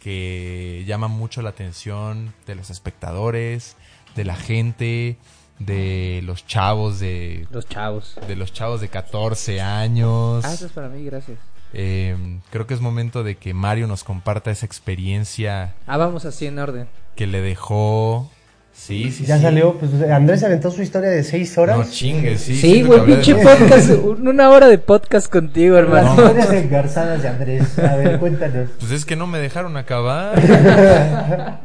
E: que llama mucho la atención de los espectadores, de la gente, de los chavos de,
C: Los chavos.
E: de los chavos de 14 años.
C: Ah, eso es para mí, gracias.
E: Eh, creo que es momento de que Mario nos comparta esa experiencia
C: Ah, vamos así en orden.
E: que le dejó. Sí, sí,
D: ya
E: sí.
D: salió, pues Andrés aventó su historia de 6 horas.
E: No chingues, sí.
C: Sí, güey, pinche podcast. un- Una hora de podcast contigo,
D: Las
C: hermano.
D: historias engarzadas de Andrés. A ver, cuéntanos.
E: Pues es que no me dejaron acabar.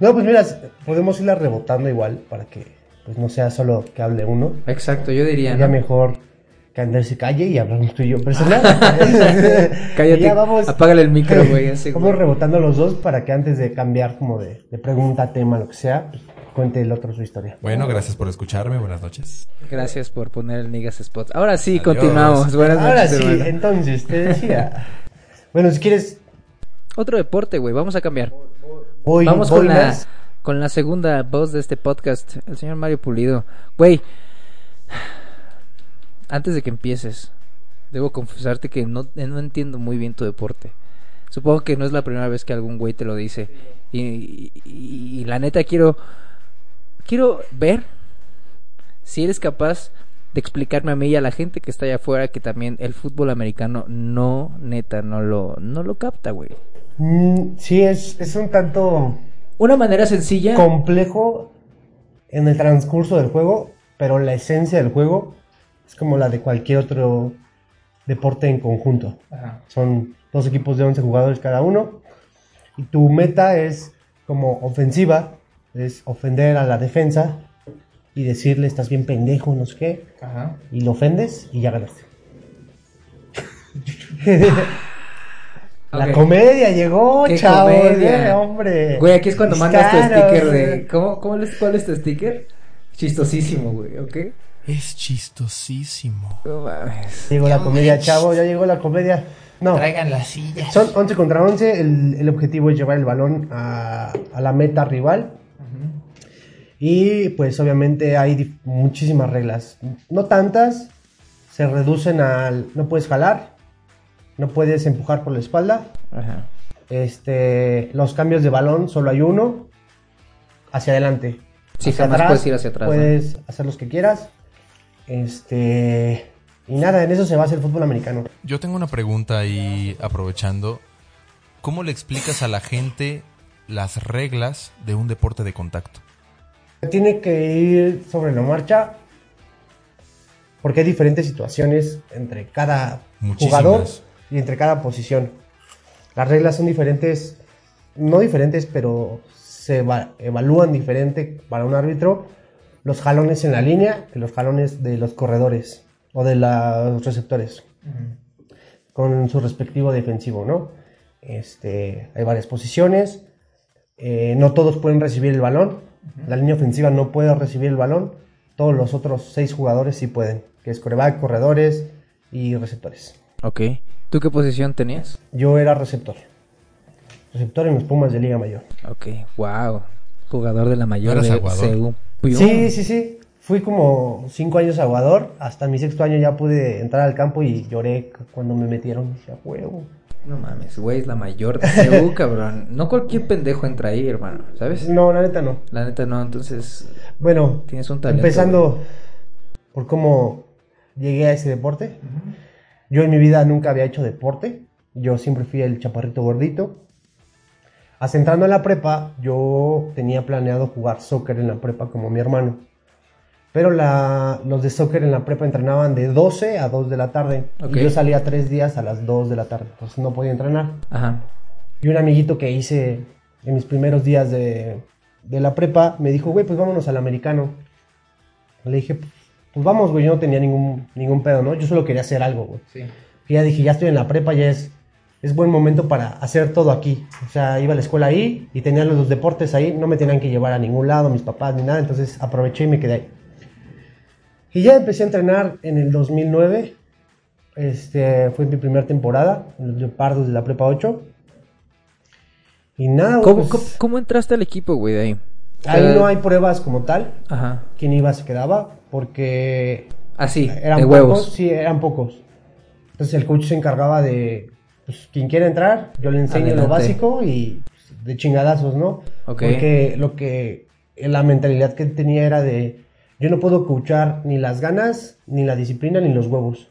D: No, pues mira, podemos irla rebotando igual para que pues no sea solo que hable uno.
C: Exacto, yo diría.
D: Sería
C: ¿no?
D: mejor que Andrés se calle y hablamos tú y yo personal.
C: Cállate,
D: ya vamos.
C: apágale el micro, güey, así,
D: Vamos rebotando los dos para que antes de cambiar como de, de pregunta, tema, lo que sea, pues, cuente el otro su historia.
E: Bueno, gracias por escucharme. Buenas noches.
C: Gracias por poner el Niggas Spot. Ahora sí,
E: Adiós.
C: continuamos. Buenas
D: Ahora
C: noches,
D: sí,
C: hermano.
D: entonces, te decía. bueno, si quieres,
C: Otro deporte, güey. Vamos a cambiar.
D: voy,
C: Vamos
D: voy
C: con la, con la segunda voz de este podcast, el señor Mario Pulido. Güey, antes de que empieces, debo confesarte que no, no entiendo muy bien tu deporte. Supongo que no es la primera vez que algún güey te lo dice. Y, y- y la neta quiero, quiero ver si eres capaz de explicarme a mí y a la gente que está allá afuera que también el fútbol americano no, neta, no lo, no lo capta, güey.
D: Mm, sí, es, es un tanto
C: Una manera sencilla.
D: complejo en el transcurso del juego, pero la esencia del juego es como la de cualquier otro deporte en conjunto.
C: Ajá.
D: Son dos equipos de 11 jugadores cada uno. Y tu meta es como ofensiva, es ofender a la defensa y decirle estás bien pendejo, no sé qué.
C: Ajá.
D: Y lo ofendes y ya ganaste. La comedia llegó,
C: ¿Qué
D: chavos,
C: comedia?
D: eh, hombre.
C: Güey, aquí es cuando mandas tu sticker de. ¿Cómo, cómo es, ¿Cuál es tu sticker? Chistosísimo, güey, ¿ok?
E: Es chistosísimo.
C: No mames.
D: Llegó la comedia, chavo, ya llegó la comedia. No,
F: Traigan las sillas.
D: son 11 contra 11. El, el objetivo es llevar el balón a, a la meta rival. Y pues obviamente hay muchísimas reglas. No tantas, se reducen al no puedes jalar, no puedes empujar por la espalda.
C: Ajá.
D: Este, los cambios de balón solo hay uno hacia adelante.
C: Sí, jamás puedes ir hacia atrás, ¿no?
D: Puedes hacer los que quieras. Este, y nada, en eso se basa el fútbol americano.
E: Yo tengo una pregunta ahí aprovechando. ¿Cómo le explicas a la gente las reglas de un deporte de contacto?
D: Tiene que ir sobre la marcha porque hay diferentes situaciones entre cada
E: Muchísimas.
D: jugador y entre cada posición. Las reglas son diferentes, no diferentes, pero se eva- evalúan diferente para un árbitro. Los jalones en la línea que los jalones de los corredores o de los receptores con su respectivo defensivo, ¿no? Este, hay varias posiciones, eh, no todos pueden recibir el balón, la línea ofensiva no puede recibir el balón, todos los otros seis jugadores sí pueden, que es coreback, corredores y receptores.
C: Ok. ¿Tú qué posición tenías?
D: Yo era receptor, receptor en los Pumas de Liga Mayor.
C: Ok, wow. Jugador de la mayor
E: ¿No eras
C: de.
D: Sí, sí, sí. Fui como cinco años aguador. Hasta mi sexto año ya pude entrar al campo y lloré cuando me metieron. Dije, "A huevo.
C: No mames, güey, es la mayor de Seúl, cabrón. No cualquier pendejo entra ahí, hermano, ¿sabes?
D: No, la neta no.
C: La neta no, entonces
D: Bueno,
C: Tienes un talento,
D: empezando por cómo llegué a ese deporte. Yo en mi vida nunca había hecho deporte. Yo siempre fui el chaparrito gordito. Hasta entrando en la prepa, yo tenía planeado jugar soccer en la prepa como mi hermano. Pero la- los de soccer en la prepa entrenaban de 12 a 2 de la tarde. Y yo salía tres días a las 2 de la tarde. Entonces no podía entrenar.
C: Ajá.
D: Y un amiguito que hice en mis primeros días de, de la prepa me dijo, güey, pues vámonos al americano. Le dije, pues vamos, güey, yo no tenía ningún, ningún pedo, ¿no? Yo solo quería hacer algo, güey.
C: Sí.
D: Y ya dije, ya estoy en la prepa, ya es, es buen momento para hacer todo aquí. O sea, iba a la escuela ahí y tenía los deportes ahí, no me tenían que llevar a ningún lado, mis papás ni nada, entonces aproveché y me quedé ahí. Y ya empecé a entrenar en el 2009, este, fue mi primera temporada, en los Leopardos de la Prepa 8. Y nada,
C: ¿Cómo,
D: pues,
C: cómo, cómo entraste al equipo, güey, de ahí?
D: ahí
C: Eh,
D: no hay pruebas como tal,
C: Ajá.
D: quién iba se quedaba, porque
C: Así,
D: eran
C: de
D: pocos,
C: huevos.
D: sí, eran pocos. Entonces el coach se encargaba de, pues, quien quiera entrar, yo le enseño lo
C: Adelante.
D: básico y pues, de chingadazos, ¿no?
C: Ok.
D: Porque lo que, la mentalidad que tenía era de, yo no puedo coachar ni las ganas, ni la disciplina, ni los huevos.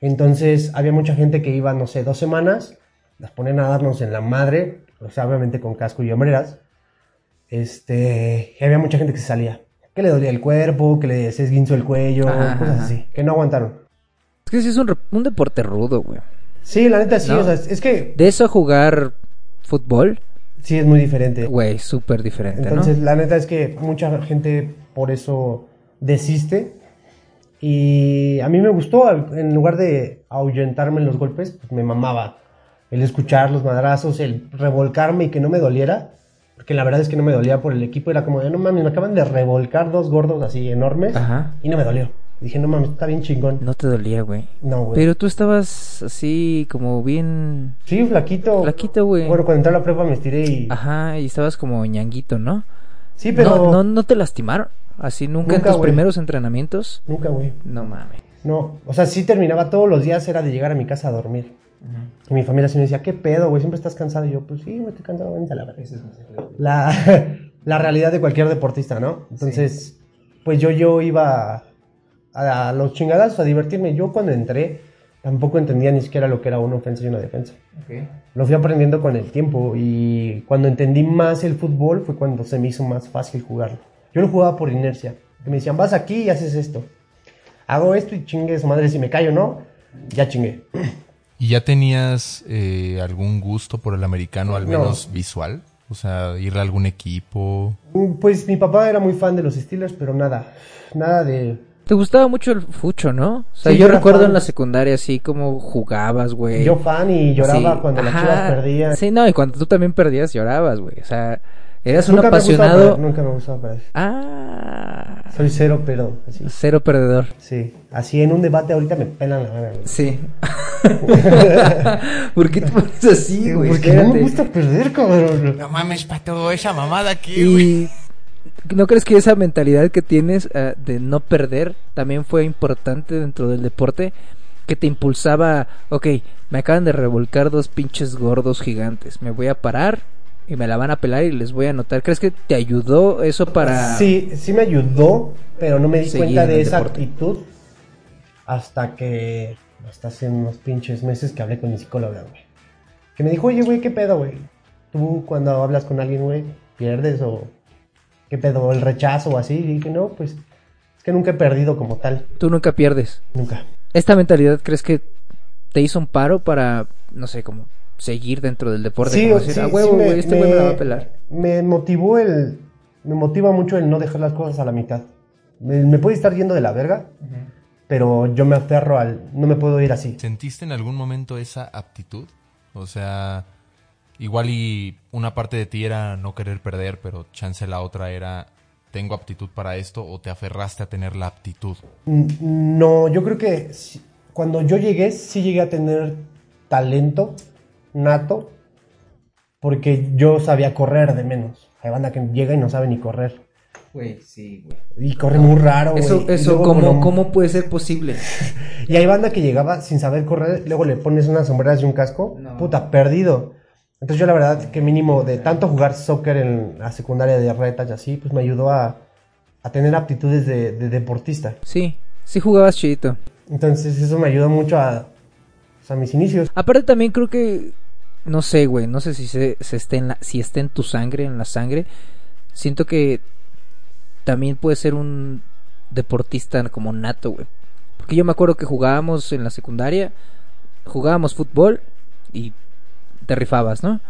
D: Entonces había mucha gente que iba, no sé, dos semanas, las ponían a darnos en la madre, o sea, obviamente con casco y hombreras. Este, y había mucha gente que se salía. Que le dolía el cuerpo, que le se esguinzó el cuello,
C: Ajá,
D: cosas
C: ajá.
D: así, que no aguantaron.
C: Es que sí es un, un deporte rudo, güey.
D: Sí, la neta sí,
C: ¿No?
D: o sea, es que
C: De eso jugar fútbol,
D: sí es muy diferente.
C: güey, súper diferente,
D: Entonces,
C: ¿no?
D: la neta es que mucha gente por eso desiste. Y a mí me gustó, en lugar de ahuyentarme en los golpes, pues me mamaba el escuchar los madrazos, el revolcarme y que no me doliera. Porque la verdad es que no me dolía por el equipo, era como de, no mames, me acaban de revolcar dos gordos así enormes
C: Ajá.
D: y no me dolió. Dije, no mames, está bien chingón.
C: No te dolía, güey.
D: No, güey.
C: Pero tú estabas así como bien...
D: Sí, flaquito.
C: Flaquito, güey.
D: Bueno, cuando entré a la prepa me estiré y...
C: Ajá, y estabas como ñanguito, ¿no?
D: Sí, pero...
C: No, no, no te lastimaron. Así nunca, en tus
D: güey.
C: primeros entrenamientos.
D: Nunca, güey.
C: No mames.
D: No, o sea, sí terminaba todos los días, era de llegar a mi casa a dormir. Y mi familia sí me decía, ¿qué pedo, güey? ¿Siempre estás cansado? Y yo, pues sí, güey, estoy cansado, vente a la verga. La, la realidad de cualquier deportista, ¿no? Entonces, pues yo, yo iba a, a los chingadas a divertirme. Yo cuando entré, tampoco entendía ni siquiera lo que era una ofensa y una defensa. Lo fui aprendiendo con el tiempo y cuando entendí más el fútbol fue cuando se me hizo más fácil jugarlo. Yo lo jugaba por inercia. Que me decían, vas aquí y haces esto. Hago esto y chingue su madre si me callo, ¿no? Ya chingué.
E: ¿Y ya tenías eh, algún gusto por el americano, al
D: No.
E: menos visual? O sea, irle a algún equipo.
D: Mm, Pues mi papá era muy fan de los Steelers, pero nada, nada de...
C: Te gustaba mucho el fucho, ¿no? O sea,
D: Sí,
C: yo
D: yo
C: recuerdo
D: fan.
C: en la secundaria así como jugabas, güey.
D: Yo fan y lloraba
C: Sí,
D: cuando las
C: ajá.
D: chivas perdían.
C: Sí, no, y cuando tú también perdías, llorabas, güey. O sea, eras un
D: Nunca me gustaba
C: apasionado.
D: nunca me gustaba perder.
C: Ah,
D: Soy cero, pero así.
C: cero perdedor.
D: Sí, así en un debate ahorita me pelan la gana. güey.
C: Sí. ¿Por qué te pones así, güey?
D: Porque no me
C: Espérate.
D: gusta perder, cabrón.
F: No mames, pato, esa mamada aquí,
C: Y
F: güey.
C: ¿No crees que esa mentalidad que tienes eh, de no perder también fue importante dentro del deporte? Que te impulsaba, ok, me acaban de revolcar dos pinches gordos gigantes, me voy a parar y me la van a pelar y les voy a anotar. ¿Crees que te ayudó eso para...
D: Sí, sí me ayudó, pero no me di cuenta
C: en
D: de esa
C: deporte.
D: actitud hasta que, hasta hace unos pinches meses que hablé con mi psicóloga, güey. Que me dijo, oye, güey, ¿qué pedo, güey? Tú cuando hablas con alguien, güey, pierdes o qué pedo, el rechazo o así. Y dije, no, pues es que nunca he perdido como tal,
C: Tú nunca pierdes.
D: nunca.
C: ¿Esta mentalidad crees que te hizo un paro para, no sé, como seguir dentro del deporte?
D: Sí,
C: como decir,
D: sí,
C: "A
D: sí
C: huevo,
D: me-
C: güey, este güey me la va a pelar.
D: Me motivó el, me motiva mucho el no dejar las cosas a la mitad. Me, me puede estar yendo de la verga, pero yo me aferro al, no me puedo ir así.
E: ¿Sentiste en algún momento esa aptitud? O sea, igual y una parte de ti era no querer perder, pero chance la otra era tengo aptitud para esto o te aferraste a tener la aptitud.
D: Mm, No, yo creo que cuando yo llegué, sí llegué a tener talento nato, porque yo sabía correr de menos. Hay banda que llega y no sabe ni correr.
C: Güey, sí, güey.
D: Y corre muy raro, güey.
C: Eso, eso
D: luego
C: ¿cómo, ¿cómo puede ser posible?
D: Y hay banda que llegaba sin saber correr, luego le pones unas sombreras y un casco,
C: No.
D: puta, perdido. Entonces yo la verdad que mínimo de tanto jugar soccer en la secundaria de retas y así, pues me ayudó a, a tener aptitudes de, de deportista.
C: Sí, Sí jugabas chidito.
D: Entonces eso me ayudó mucho a, pues, a mis inicios.
C: Aparte también creo que no sé, güey, no sé si se, se esté en la, si está en tu sangre, en la sangre. Siento que también puede ser un deportista como nato, güey. Porque yo me acuerdo que jugábamos en la secundaria, jugábamos fútbol y te rifabas, ¿no?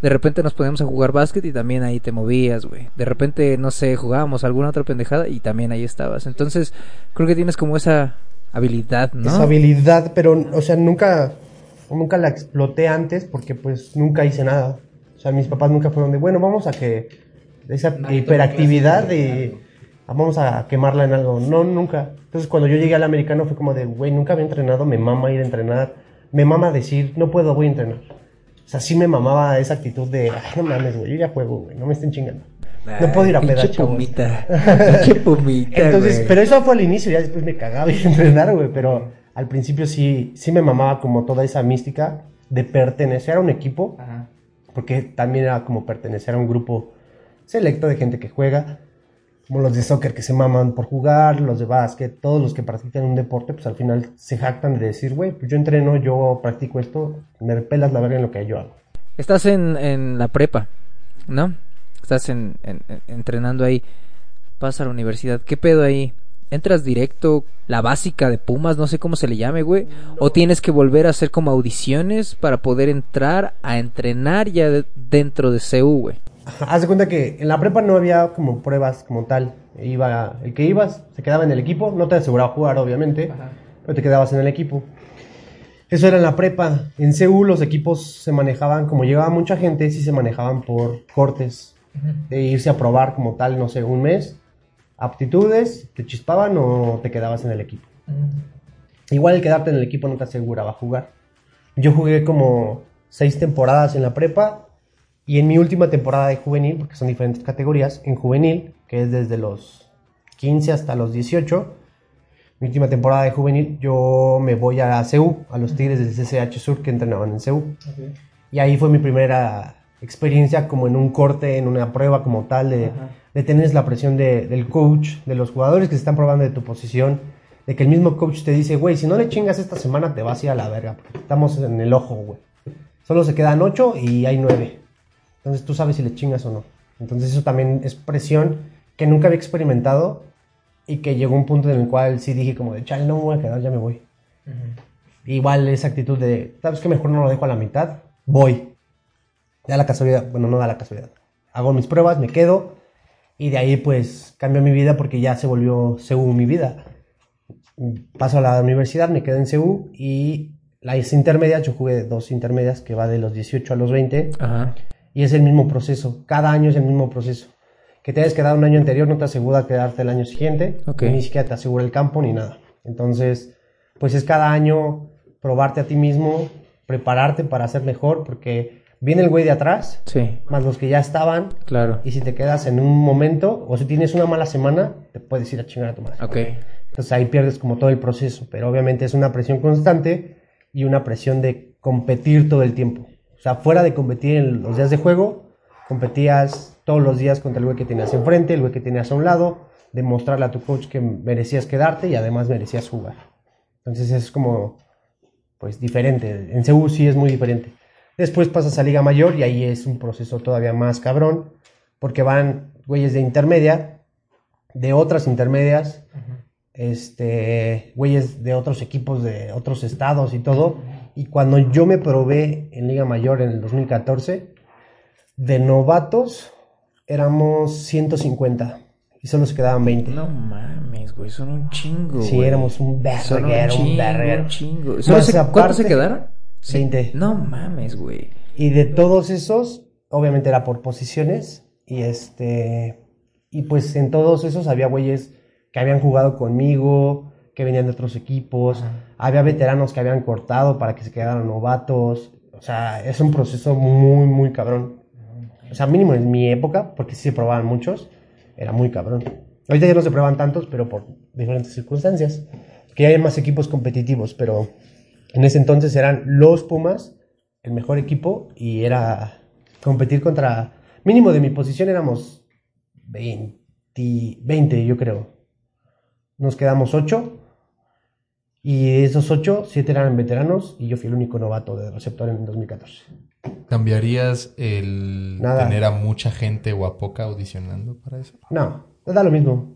C: De repente nos poníamos a jugar básquet y también ahí te movías, güey. De repente, no sé, jugábamos alguna otra pendejada y también ahí estabas. Entonces, creo que tienes como esa habilidad, ¿no?
D: Esa habilidad, pero, o sea, nunca, nunca la exploté antes porque pues nunca hice nada. O sea, mis papás nunca fueron de, bueno, vamos a que esa hiperactividad de, vamos a quemarla en algo. No, nunca. Entonces cuando yo llegué al americano fue como de, güey, nunca había entrenado, me mama ir a entrenar, me mama decir, no puedo, voy a entrenar. O sea, sí me mamaba esa actitud de, ay, no mames, güey, yo ya juego, güey, no me estén chingando. No puedo ir a pedar,
C: pumita. Pumita,
D: Entonces,
C: güey.
D: pero eso fue al inicio, ya después me cagaba a entrenar, güey, pero al principio sí, sí me mamaba como toda esa mística de pertenecer a un equipo,
C: Ajá.
D: porque también era como pertenecer a un grupo selecto de gente que juega, como los de soccer que se maman por jugar, los de básquet, todos los que practican un deporte, pues al final se jactan de decir, güey, pues yo entreno, yo practico esto, me pelas la verga en lo que yo hago.
C: Estás en, en la prepa, ¿no? Estás en, en- en- entrenando ahí. Vas a la universidad. ¿Qué pedo ahí? ¿Entras directo? ¿La básica de Pumas? No sé cómo se le llame, güey. ¿O tienes que volver a hacer como audiciones para poder entrar a entrenar ya de- dentro de CU, güey?
D: Haz de cuenta que en la prepa no había como pruebas como tal. Iba, el que ibas se quedaba en el equipo, no te aseguraba jugar, obviamente, pero te quedabas en el equipo. Eso era en la prepa. En CU los equipos se manejaban, como llegaba mucha gente, sí se manejaban por cortes. De irse a probar como tal, no sé, un mes. Aptitudes, te chispaban o te quedabas en el equipo. Igual el quedarte en el equipo no te aseguraba jugar. Yo jugué como seis temporadas en la prepa y en mi última temporada de juvenil, porque son diferentes categorías, en juvenil, que es desde los 15 hasta los 18, mi última temporada de juvenil, yo me voy a CEU, a los Tigres del CCH Sur que entrenaban en CEU. Y ahí fue mi primera experiencia como en un corte, en una prueba como tal, de, de tener la presión de- del coach, de los jugadores que se están probando de tu posición, de que el mismo coach te dice, güey, si no le chingas esta semana te vas a ir a la verga, porque estamos en el ojo, güey. Solo se quedan ocho y hay nueve. Entonces tú sabes si le chingas o no. Entonces eso también es presión que nunca había experimentado y que llegó un punto en el cual sí dije como de, chale, no me voy a quedar, ya me voy. Igual esa actitud de, ¿sabes qué? Mejor no lo dejo a la mitad, voy. Da la casualidad, bueno, no da la casualidad. Hago mis pruebas, me quedo y de ahí pues cambió mi vida porque ya se volvió CU mi vida. Paso a la universidad, me quedo en CU y las intermedias, yo jugué dos intermedias que va de los 18 a los 20
C: Ajá.
D: Y es el mismo proceso. Cada año es el mismo proceso. Que te hayas quedado un año anterior no te asegura quedarte el año siguiente,
C: Ok.
D: ni siquiera te asegura el campo ni nada. Entonces, pues es cada año probarte a ti mismo, prepararte para ser mejor, porque viene el güey de atrás,
C: Sí,
D: más los que ya estaban,
C: claro.
D: y si te quedas en un momento, o si tienes una mala semana, te puedes ir a chingar a tu madre.
C: Ok.
D: Entonces ahí pierdes como todo el proceso, pero obviamente es una presión constante y una presión de competir todo el tiempo. O sea, fuera de competir en los días de juego, competías todos los días contra el güey que tenías enfrente, el güey que tenías a un lado, demostrarle a tu coach que merecías quedarte y además merecías jugar. Entonces es como, pues diferente. En CU sí es muy diferente. Después pasas a Liga Mayor y ahí es un proceso todavía más cabrón, porque van güeyes de intermedia, de otras intermedias, este, güeyes de otros equipos de otros estados y todo. Y cuando yo me probé en Liga Mayor en el 2014, de novatos éramos 150 y solo se quedaban 20.
C: No mames, güey, son un chingo.
D: sí,
C: güey.
D: éramos un
C: un
D: verguero, un
C: chingo,
D: verguero.
C: un chingo. ¿Solo se- ¿Cuántos se
D: aparte-
C: quedaron?
D: 20.
C: No mames, güey.
D: Y de todos esos, obviamente era por posiciones. Y este. Y pues en todos esos había güeyes que habían jugado conmigo, que venían de otros equipos. Había veteranos que habían cortado para que se quedaran novatos. O sea, es un proceso muy, muy cabrón. O sea, mínimo en mi época, porque sí se probaban muchos, era muy cabrón. Ahorita ya no se prueban tantos, pero por diferentes circunstancias. Que hay más equipos competitivos, pero en ese entonces eran los Pumas, el mejor equipo, y era competir contra. Mínimo de mi posición éramos 20, 20 yo creo. Nos quedamos 8 Y de esos ocho, siete eran veteranos y yo fui el único novato de receptor en 2014.
E: ¿Cambiarías el
D: Nada.
E: tener a mucha gente o a poca audicionando para eso?
D: No, da lo mismo.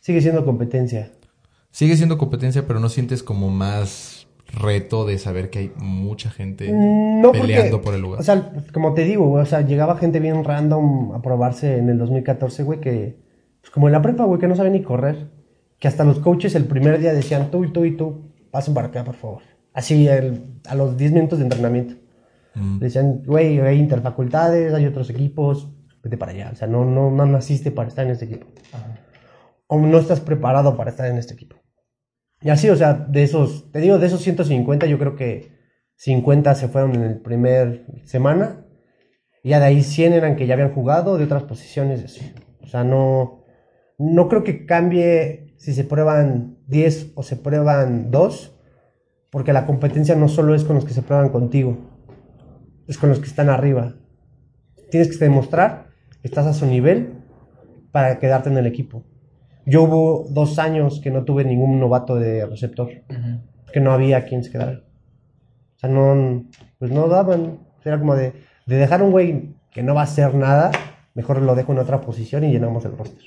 D: Sigue siendo competencia.
E: Sigue siendo competencia, pero no sientes como más reto de saber que hay mucha gente
D: Mm, No
E: peleando
D: porque,
E: por el lugar.
D: O sea, como te digo, güey, o sea, llegaba gente bien random a probarse en el 2014, güey, que, pues como en la prepa, güey, que no saben ni correr. Que hasta los coaches el primer día decían, tú y tú y tú, pasen para acá, por favor. Así, el- a los 10 minutos de entrenamiento.
E: Mm.
D: Decían, güey, hay interfacultades, hay otros equipos, vete para allá. O sea, no, no, no naciste para estar en este equipo. O no estás preparado para estar en este equipo. Y así, o sea, de esos, te digo, de esos 150, yo creo que 50 se fueron en el primer semana. Y ya de ahí 100 eran que ya habían jugado de otras posiciones. así. O sea, no, no creo que cambie si se prueban 10 o se prueban 2. Porque la competencia no solo es con los que se prueban contigo, es con los que están arriba. Tienes que demostrar que estás a su nivel para quedarte en el equipo. Yo hubo dos años que no tuve ningún novato de receptor, que no había quien se quedara. O sea, no, pues no daban. Era como de, de dejar un güey que no va a hacer nada, mejor lo dejo en otra posición y llenamos el roster.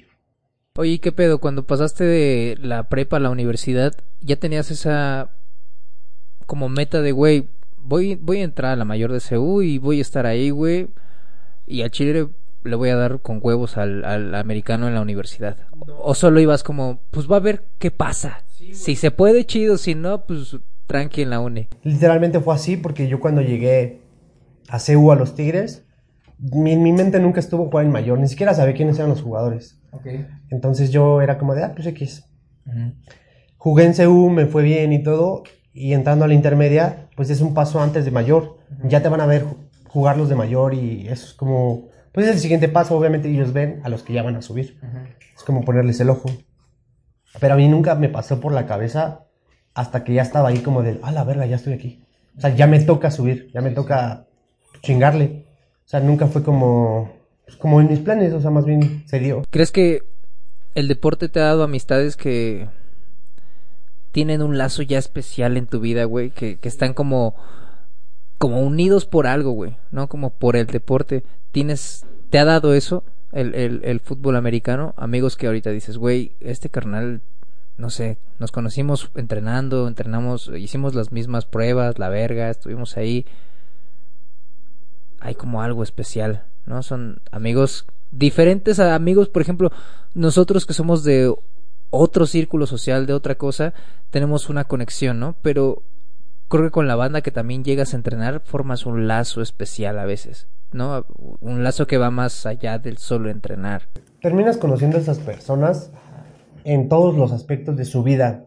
C: Oye, ¿y ¿qué pedo? Cuando pasaste de la prepa a la universidad, ya tenías esa como meta de, güey, voy, voy a entrar a la mayor de CU y voy a estar ahí, güey, y a Chile le voy a dar con huevos al, al americano en la universidad. O solo ibas como, pues va a ver qué pasa. si se puede, chido, si no, pues tranqui en la uni.
D: Literalmente fue así porque yo cuando llegué a CU a los Tigres, mi, mi mente nunca estuvo jugar en mayor, ni siquiera sabía quiénes eran los jugadores. Entonces yo era como de, ah, pues X. Jugué en CU, me fue bien y todo, y entrando a la intermedia, pues es un paso antes de mayor. Ya te van a ver ju- jugar los de mayor y eso es como, pues es el siguiente paso, obviamente ellos ven a los que ya van a subir. Es como ponerles el ojo. Pero a mí nunca me pasó por la cabeza hasta que ya estaba ahí como de, ah, la verga, ya estoy aquí. O sea, ya me toca subir, ya me toca chingarle. O sea, nunca fue como, pues, como en mis planes, o sea, más bien se dio.
C: ¿Crees que el deporte te ha dado amistades que tienen un lazo ya especial en tu vida, güey? Que, que están como, como unidos por algo, güey, ¿no? Como por el deporte. ¿Tienes, te ha dado eso el, el, el fútbol americano? Amigos que ahorita dices, güey, este carnal, no sé, nos conocimos entrenando, entrenamos, hicimos las mismas pruebas, la verga, estuvimos ahí. Hay como algo especial, ¿no? Son amigos diferentes a amigos, por ejemplo, nosotros que somos de otro círculo social, de otra cosa, tenemos una conexión, ¿no? Pero creo que con la banda que también llegas a entrenar formas un lazo especial a veces, ¿no? Un lazo que va más allá del solo entrenar.
D: terminas conociendo a esas personas en todos los aspectos de su vida.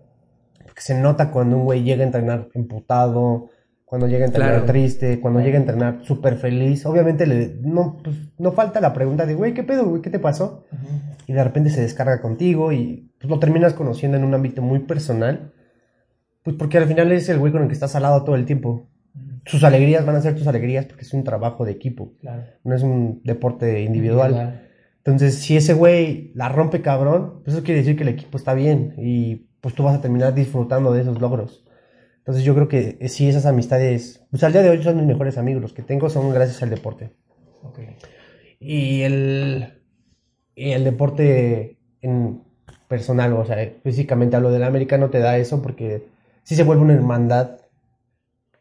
D: Porque se nota cuando un güey llega a entrenar emputado, cuando llega a entrenar
C: Claro.
D: triste, cuando llega a entrenar súper feliz. Obviamente le, no, pues, no falta la pregunta de, güey, ¿qué pedo, güey? ¿Qué te pasó? Y de repente se descarga contigo y pues, lo terminas conociendo en un ámbito muy personal. Pues porque al final es el güey con el que estás al lado todo el tiempo. Sus alegrías van a ser tus alegrías porque es un trabajo de equipo. No es un deporte individual. Entonces, si ese güey la rompe cabrón, pues eso quiere decir que el equipo está bien y pues tú vas a terminar disfrutando de esos logros. Entonces, yo creo que eh, sí, esas amistades, pues al día de hoy son mis mejores amigos. Los que tengo son gracias al deporte. Y el, y el deporte en personal, o sea, físicamente hablo del americano, te da eso porque sí se vuelve una hermandad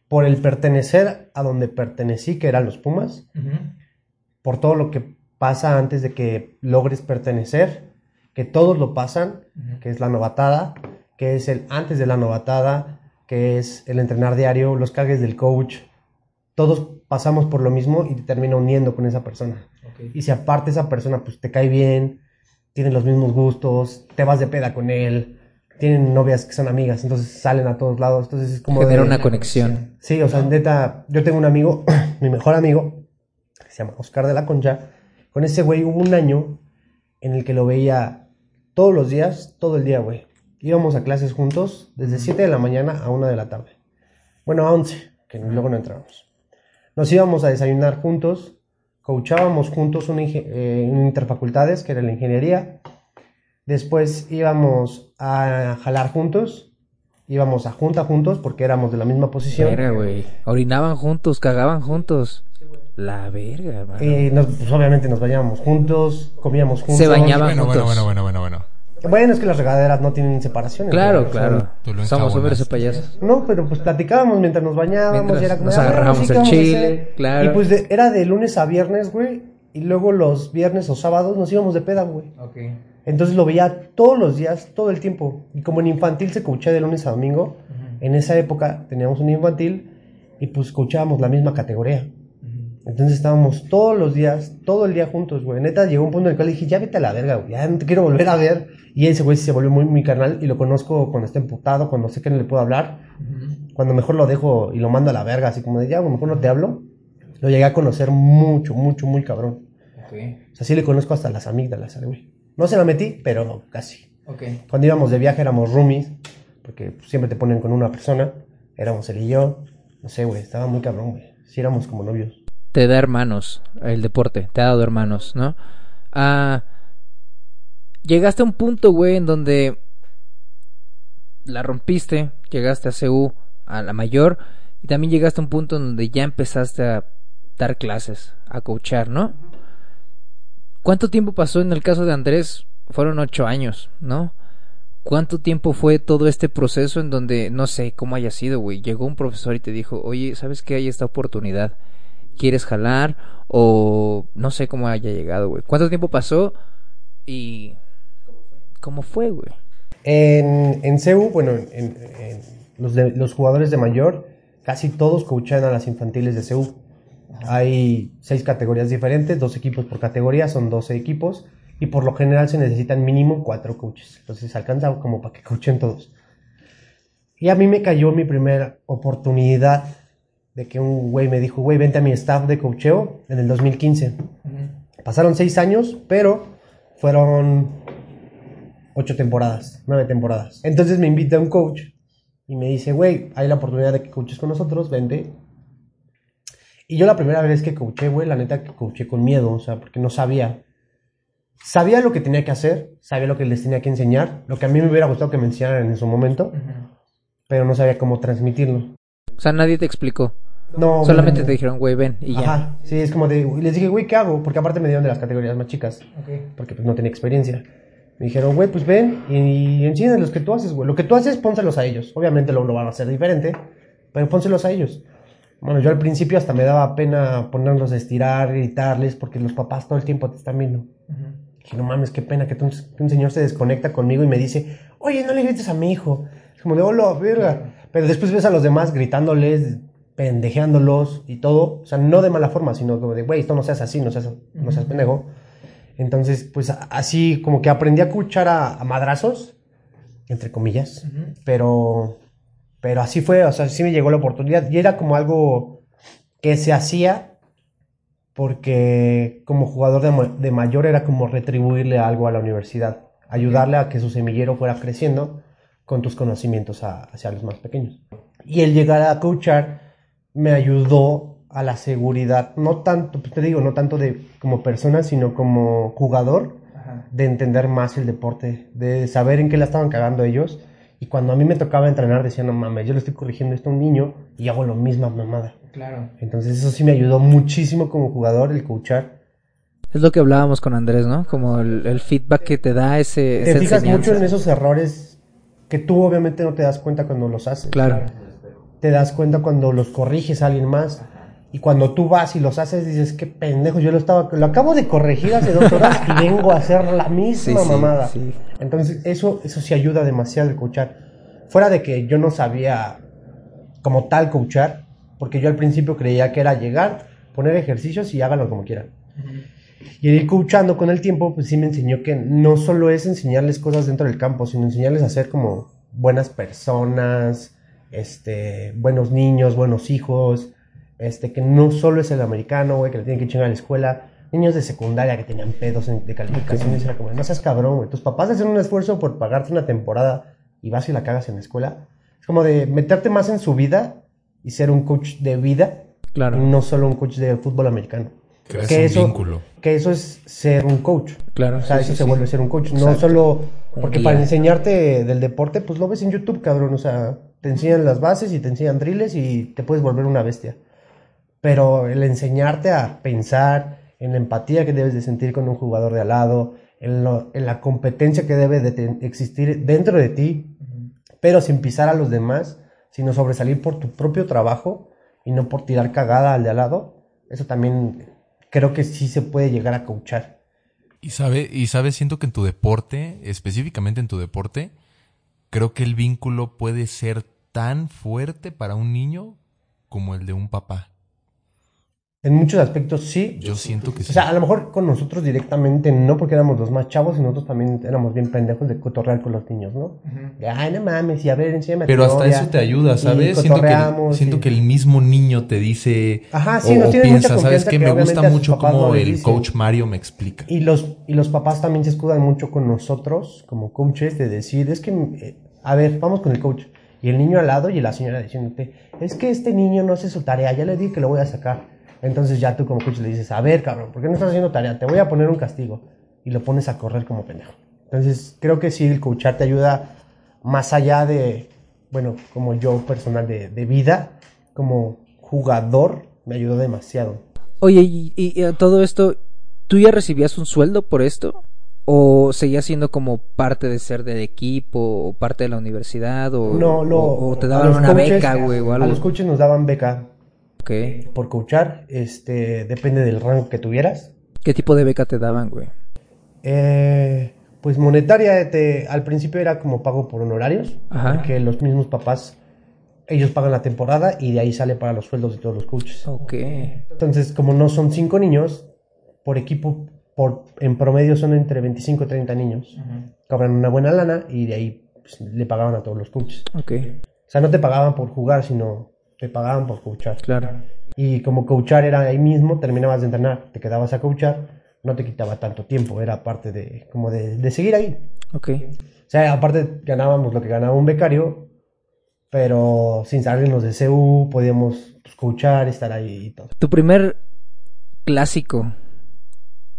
D: por el pertenecer a donde pertenecí, que eran los Pumas por todo lo que pasa antes de que logres pertenecer, que todos lo pasan, que es la novatada, que es el antes de la novatada, que es el entrenar diario, los cagues del coach. Todos pasamos por lo mismo y te termina uniendo con esa persona. Y si aparte esa persona pues te cae bien, tienen los mismos gustos, te vas de peda con él, tienen novias que son amigas, entonces salen a todos lados, entonces es como
C: Genera
D: de-
C: una conexión.
D: Sí, o sea, neta, yo tengo un amigo, mi mejor amigo, que se llama Oscar de la Concha. Con ese güey hubo un año en el que lo veía todos los días, todo el día, güey. Íbamos a clases juntos desde 7 de la mañana a 1 de la tarde. Bueno, a 11, que luego no entrábamos. Nos íbamos a desayunar juntos, coachábamos juntos eh, en interfacultades, que era la ingeniería. Después íbamos a jalar juntos íbamos a junta juntos porque éramos de la misma posición.
C: Verga, güey. Orinaban juntos, cagaban juntos. La verga, hermano.
D: Y nos- pues, obviamente nos bañábamos juntos, comíamos juntos.
C: Se bañaban
E: bueno,
C: juntos.
E: bueno, bueno, bueno, bueno.
D: Bueno, es que las regaderas no tienen separaciones.
C: Claro,
D: o sea,
C: claro. Somos hombres y payasos.
D: No, pero pues platicábamos mientras nos bañábamos
C: Mientras
D: y era como,
C: nos
D: "Ah, bueno, ¿qué
C: el chile,
D: hacer?".
C: claro.
D: Y pues de- era de lunes a viernes, güey, y luego los viernes o sábados nos íbamos de peda, güey.
C: Ok.
D: Entonces lo veía todos los días, todo el tiempo. Y como en infantil se coachea de lunes a domingo, en esa época teníamos un infantil y pues coachábamos la misma categoría. Entonces estábamos todos los días, todo el día juntos, güey. Neta, llegó un punto en el cual dije, ya vete a la verga, güey. Ya no te quiero volver a ver. Y ese güey se volvió muy mi carnal y lo conozco cuando está emputado, cuando sé que no le puedo hablar. Cuando mejor lo dejo y lo mando a la verga, así como de, ya, güey, mejor no te hablo. Lo llegué a conocer mucho, mucho, muy cabrón.
C: Ok.
D: O sea, sí le conozco hasta las amígdalas al güey. No se la metí, pero casi.
C: Ok.
D: Cuando íbamos de viaje éramos roomies, porque siempre te ponen con una persona. Éramos él y yo. No sé, güey, estaba muy cabrón, güey. Sí éramos como novios.
C: Te da hermanos el deporte, te ha dado hermanos, ¿no? Ah, llegaste a un punto, güey, en donde la rompiste, llegaste a CU, a la mayor, y también llegaste a un punto en donde ya empezaste a dar clases, a coachar, ¿no? ¿Cuánto tiempo pasó en el caso de Andrés? Fueron ocho años, ¿no? ¿Cuánto tiempo fue todo este proceso en donde, no sé cómo haya sido, güey? Llegó un profesor y te dijo, oye, ¿sabes qué hay esta oportunidad? ¿Quieres jalar? O no sé cómo haya llegado, güey. ¿Cuánto tiempo pasó? Y... ¿Cómo fue, güey?
D: En, en CEU, bueno, en, en- los, de- los jugadores de mayor, casi todos coachan a las infantiles de CEU. Hay seis categorías diferentes, dos equipos por categoría, son 12 equipos. Y por lo general se necesitan mínimo cuatro coaches. Entonces alcanza como para que coachen todos. Y a mí me cayó mi primera oportunidad de que un güey me dijo, güey, vente a mi staff de coacheo en el 2015. Pasaron seis años, pero fueron ocho temporadas, nueve temporadas. Entonces me invita un coach y me dice, güey, hay la oportunidad de que coaches con nosotros, vente. Y yo la primera vez que coaché, güey, la neta que coaché con miedo, o sea, porque no sabía. Sabía lo que tenía que hacer, sabía lo que les tenía que enseñar, lo que a mí me hubiera gustado que me enseñaran en su momento, pero no sabía cómo transmitirlo.
C: O sea, nadie te explicó.
D: No,
C: Solamente
D: no,
C: te dijeron, güey, ven y ya.
D: Ajá, sí, es como de, les dije, güey, ¿qué hago? Porque aparte me dieron de las categorías más chicas, porque pues no tenía experiencia. Me dijeron, güey, pues ven y, enséñales los que tú haces, güey. Lo que tú haces, pónselos a ellos. Obviamente lo, lo van a hacer diferente, pero pónselos a ellos. Bueno, yo al principio hasta me daba pena ponerlos a estirar, gritarles, porque los papás todo el tiempo te están viendo. Dije, no mames, qué pena que, tú- que un señor se desconecta conmigo y me dice, oye, no le grites a mi hijo. Es como de, hola, verga. Pero después ves a los demás gritándoles, pendejeándolos y todo. O sea, no de mala forma, sino como de, güey, esto no seas así, no seas, no seas pendejo. Entonces, pues así como que aprendí a escuchar a, a madrazos, entre comillas, pero, pero así fue, o sea, sí me llegó la oportunidad y era como algo que se hacía porque como jugador de, de mayor era como retribuirle algo a la universidad, ayudarle a que su semillero fuera creciendo con tus conocimientos a- hacia los más pequeños. Y el llegar a coachar me ayudó a la seguridad, no tanto, pues te digo, no tanto de como persona, sino como jugador, de entender más el deporte, de saber en qué la estaban cagando ellos. Y cuando a mí me tocaba entrenar, decía, no mames, yo le estoy corrigiendo esto a un niño y hago lo misma mamada.
C: Claro.
D: Entonces eso sí me ayudó muchísimo como jugador, el coachar.
C: Es lo que hablábamos con Andrés, ¿no? Como el, el feedback que te da ese,
D: Te
C: esa
D: fijas
C: enseñanza.
D: mucho en esos errores que tú obviamente no te das cuenta cuando los haces.
C: Claro.
D: Te das cuenta cuando los corriges a alguien más. Y cuando tú vas y los haces, dices, qué pendejo, yo lo estaba, lo acabo de corregir hace dos horas y vengo a hacer la misma
C: Sí, sí,
D: mamada.
C: sí.
D: Entonces, eso, eso sí ayuda demasiado el coachar. Fuera de que yo no sabía como tal coachar, porque yo al principio creía que era llegar, poner ejercicios y háganlo como quieran. Y el ir coachando con el tiempo, pues sí me enseñó que no solo es enseñarles cosas dentro del campo, sino enseñarles a ser como buenas personas, este, buenos niños, buenos hijos, este, que no solo es el americano, güey, que le tienen que chingar a la escuela, niños de secundaria que tenían pedos en- de calificaciones, era como, no seas cabrón, güey, tus papás hacen un esfuerzo por pagarte una temporada y vas y la cagas en la escuela. Es como de meterte más en su vida y ser un coach de vida
C: Claro.
D: y no solo un coach de fútbol americano.
E: Creas
D: que
E: un
D: eso,
E: vínculo.
D: que eso es ser un coach.
C: Claro,
D: O sea,
C: sí,
D: eso
C: sí,
D: se
C: sí.
D: vuelve ser un coach. No solo. Porque para enseñarte del deporte, pues lo ves en YouTube, cabrón. O sea, te enseñan las bases y te enseñan drills y te puedes volver una bestia. Pero el enseñarte a pensar en la empatía que debes de sentir con un jugador de al lado, en, lo- en la competencia que debe de existir dentro de ti, pero sin pisar a los demás, sino sobresalir por tu propio trabajo y no por tirar cagada al de al lado, eso también creo que sí se puede llegar a coachar.
E: Y sabe, y sabes, siento que en tu deporte, específicamente en tu deporte, creo que el vínculo puede ser tan fuerte para un niño como el de un papá.
D: En muchos aspectos sí.
E: Yo siento que sí.
D: O sea, a lo mejor con nosotros directamente no, porque éramos los más chavos y nosotros también éramos bien pendejos de cotorrear con los niños, ¿no? De, ay, no mames, y a ver, enséñame
E: Pero hasta
D: novia",
E: eso te ayuda, ¿sabes? Siento que,
D: cotorreamos,
E: siento
D: y-
E: que el mismo niño te dice
D: Ajá, sí,
E: o,
D: nos
E: piensa, ¿sabes qué?
D: que
E: Me gusta mucho como
D: no
E: el coach Mario me explica.
D: Y los, y los papás también se escudan mucho con nosotros, como coaches, de decir, es que, eh, a ver, vamos con el coach. Y el niño al lado y la señora diciéndote, es que este niño no hace su tarea, ya le dije que lo voy a sacar. Entonces ya tú como coach le dices, a ver, cabrón, ¿por qué no estás haciendo tarea? Te voy a poner un castigo. Y lo pones a correr como pendejo. Entonces creo que sí, el coachar te ayuda más allá de, bueno, como yo personal de, de vida, como jugador, me ayudó demasiado.
C: Oye, y, y- y a todo esto, ¿tú ya recibías un sueldo por esto? ¿O seguías siendo como parte de ser del equipo o parte de la universidad? ¿O,
D: No, lo,
C: o, o te daban una
D: coaches-
C: beca, güey, o
D: A los coaches nos daban beca Por coachar, este, depende del rango que tuvieras.
C: ¿Qué tipo de beca te daban, güey?
D: Eh, pues monetaria, te, al principio era como pago por honorarios,
C: Ajá.
D: porque los mismos papás, ellos pagan la temporada y de ahí sale para los sueldos de todos los coaches.
C: Ok.
D: Entonces, como no son cinco niños, por equipo, por, en promedio son entre 25 y 30 niños. Cobran una buena lana y de ahí pues, le pagaban a todos los coaches.
C: Ok,
D: O sea, no te pagaban por jugar, sino te pagaban por coachar.
C: claro.
D: Y como coachar era ahí mismo, terminabas de entrenar, te quedabas a coachar, no te quitaba tanto tiempo, era parte de, como de, de seguir ahí.
C: Ok.
D: O sea, aparte ganábamos lo que ganaba un becario, pero sin salirnos de CU, podíamos pues, coachar, estar ahí y todo.
C: Tu primer clásico,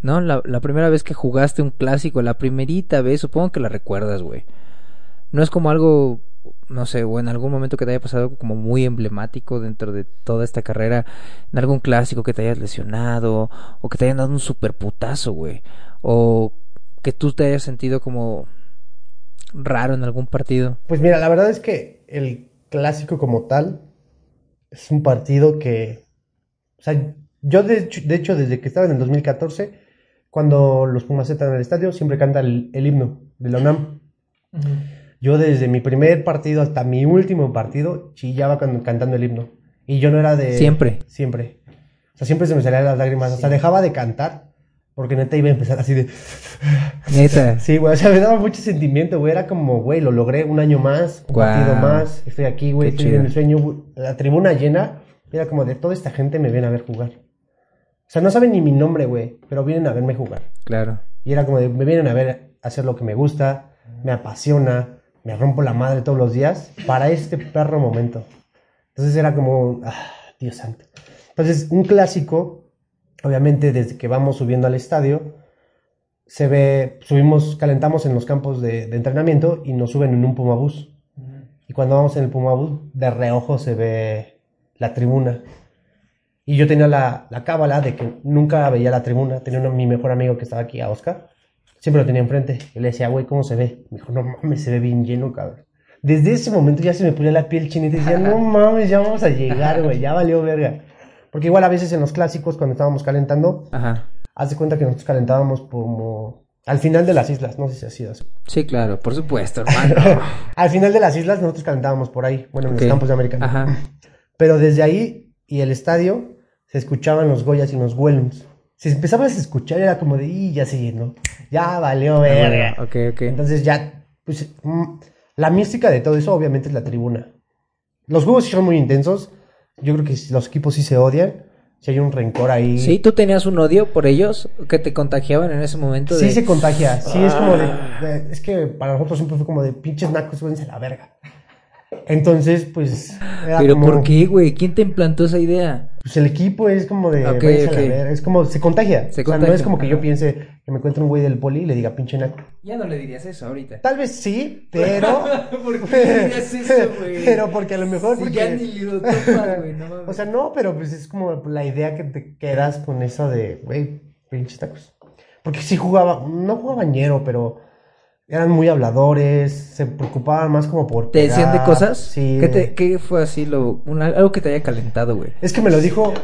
C: ¿no? La, la primera vez que jugaste un clásico, la primerita vez, supongo que la recuerdas, güey. No es como algo, no sé, o en algún momento que te haya pasado algo como muy emblemático dentro de toda esta carrera, en algún clásico que te hayas lesionado, o que te hayan dado un super putazo, güey. O que tú te hayas sentido como raro en algún partido.
D: Pues mira, la verdad es que el clásico como tal es un partido que, o sea, yo de hecho, de hecho desde que estaba en el 2014, cuando los Pumas entran al estadio, siempre canta el, el himno de la UNAM. Yo desde mi primer partido hasta mi último partido chillaba cuando- cantando el himno. Y yo no era de...
C: Siempre.
D: Siempre. O sea, siempre se me salían las lágrimas. Hasta dejaba de cantar. Porque neta iba a empezar así de...
C: Neta.
D: Sí, güey, o sea, me daba mucho sentimiento, güey. Era como, güey, lo logré un año más, un partido más. Estoy aquí, güey, estoy
C: chido.
D: en el sueño. güey. La tribuna llena. Era como de toda esta gente me viene a ver jugar. O sea, no saben ni mi nombre, güey, pero vienen a verme jugar.
C: Claro.
D: Y era como de, me vienen a ver hacer lo que me gusta, me apasiona, me rompo la madre todos los días para este perro momento. Entonces era como, ah, Dios santo. Entonces, un clásico, obviamente desde que vamos subiendo al estadio, se ve, subimos, calentamos en los campos de, de entrenamiento y nos suben en un Pumabús. Y cuando vamos en el Pumabús, de reojo se ve la tribuna. Y yo tenía la, la cábala de que nunca veía la tribuna. Tenía uno, mi mejor amigo que estaba aquí, a Oscar. Siempre lo tenía enfrente. Y le decía, güey, ¿cómo se ve? Me dijo, no mames, se ve bien lleno, cabrón. Desde ese momento ya se me ponía la piel chinita y decía, no mames, ya vamos a llegar, güey, ya valió verga. Porque igual a veces en los clásicos, cuando estábamos calentando,
C: Ajá.
D: haz de cuenta que nosotros calentábamos como al final de las islas, no sé si ha sido así.
C: Sí, claro, por supuesto, hermano.
D: Al final de las islas nosotros calentábamos por ahí, bueno, en los campos de América.
C: Ajá.
D: Pero desde ahí y el estadio se escuchaban los Goyas y los Wellums. Si empezabas a escuchar era como de, y ya se llenó, ya valió verga.
C: Ah, ok.
D: Entonces ya, pues, mm, la mística de todo eso obviamente es la tribuna. Los juegos sí son muy intensos. Yo creo que los equipos sí se odian. Si hay un rencor ahí.
C: Sí, tú tenías un odio por ellos que te contagiaban en ese momento.
D: Sí
C: de-
D: se contagia. Sí es como de, de- Es que para nosotros siempre fue como de pinches nacos, súbense a la verga. Entonces, pues. era
C: Pero
D: como-
C: ¿por qué, güey? ¿Quién te implantó esa idea?
D: Pues el equipo es como de.
C: Ok,
D: váyanse a la
C: ok.
D: verga, Es como. Se contagia.
C: Se
D: o sea, no
C: contagia,
D: es como que yo piense que me encuentre un güey del poli y le diga pinche naco.
C: Ya no le dirías eso ahorita.
D: Tal vez sí, pero.
C: ¿Por qué le dirías eso, güey?
D: pero porque a lo mejor.
C: Si
D: porque...
C: ya ni lo topa, güey, no mames.
D: O sea, no, pero pues es como la idea que te quedas con eso de, güey, pinches tacos. Porque sí jugaba, no jugaba ñero, pero eran muy habladores, se preocupaban más como por.
C: ¿Te decían de cosas?
D: Sí.
C: ¿Qué, te- qué fue así lo, una- algo que te haya calentado, güey?
D: Es que me lo dijo.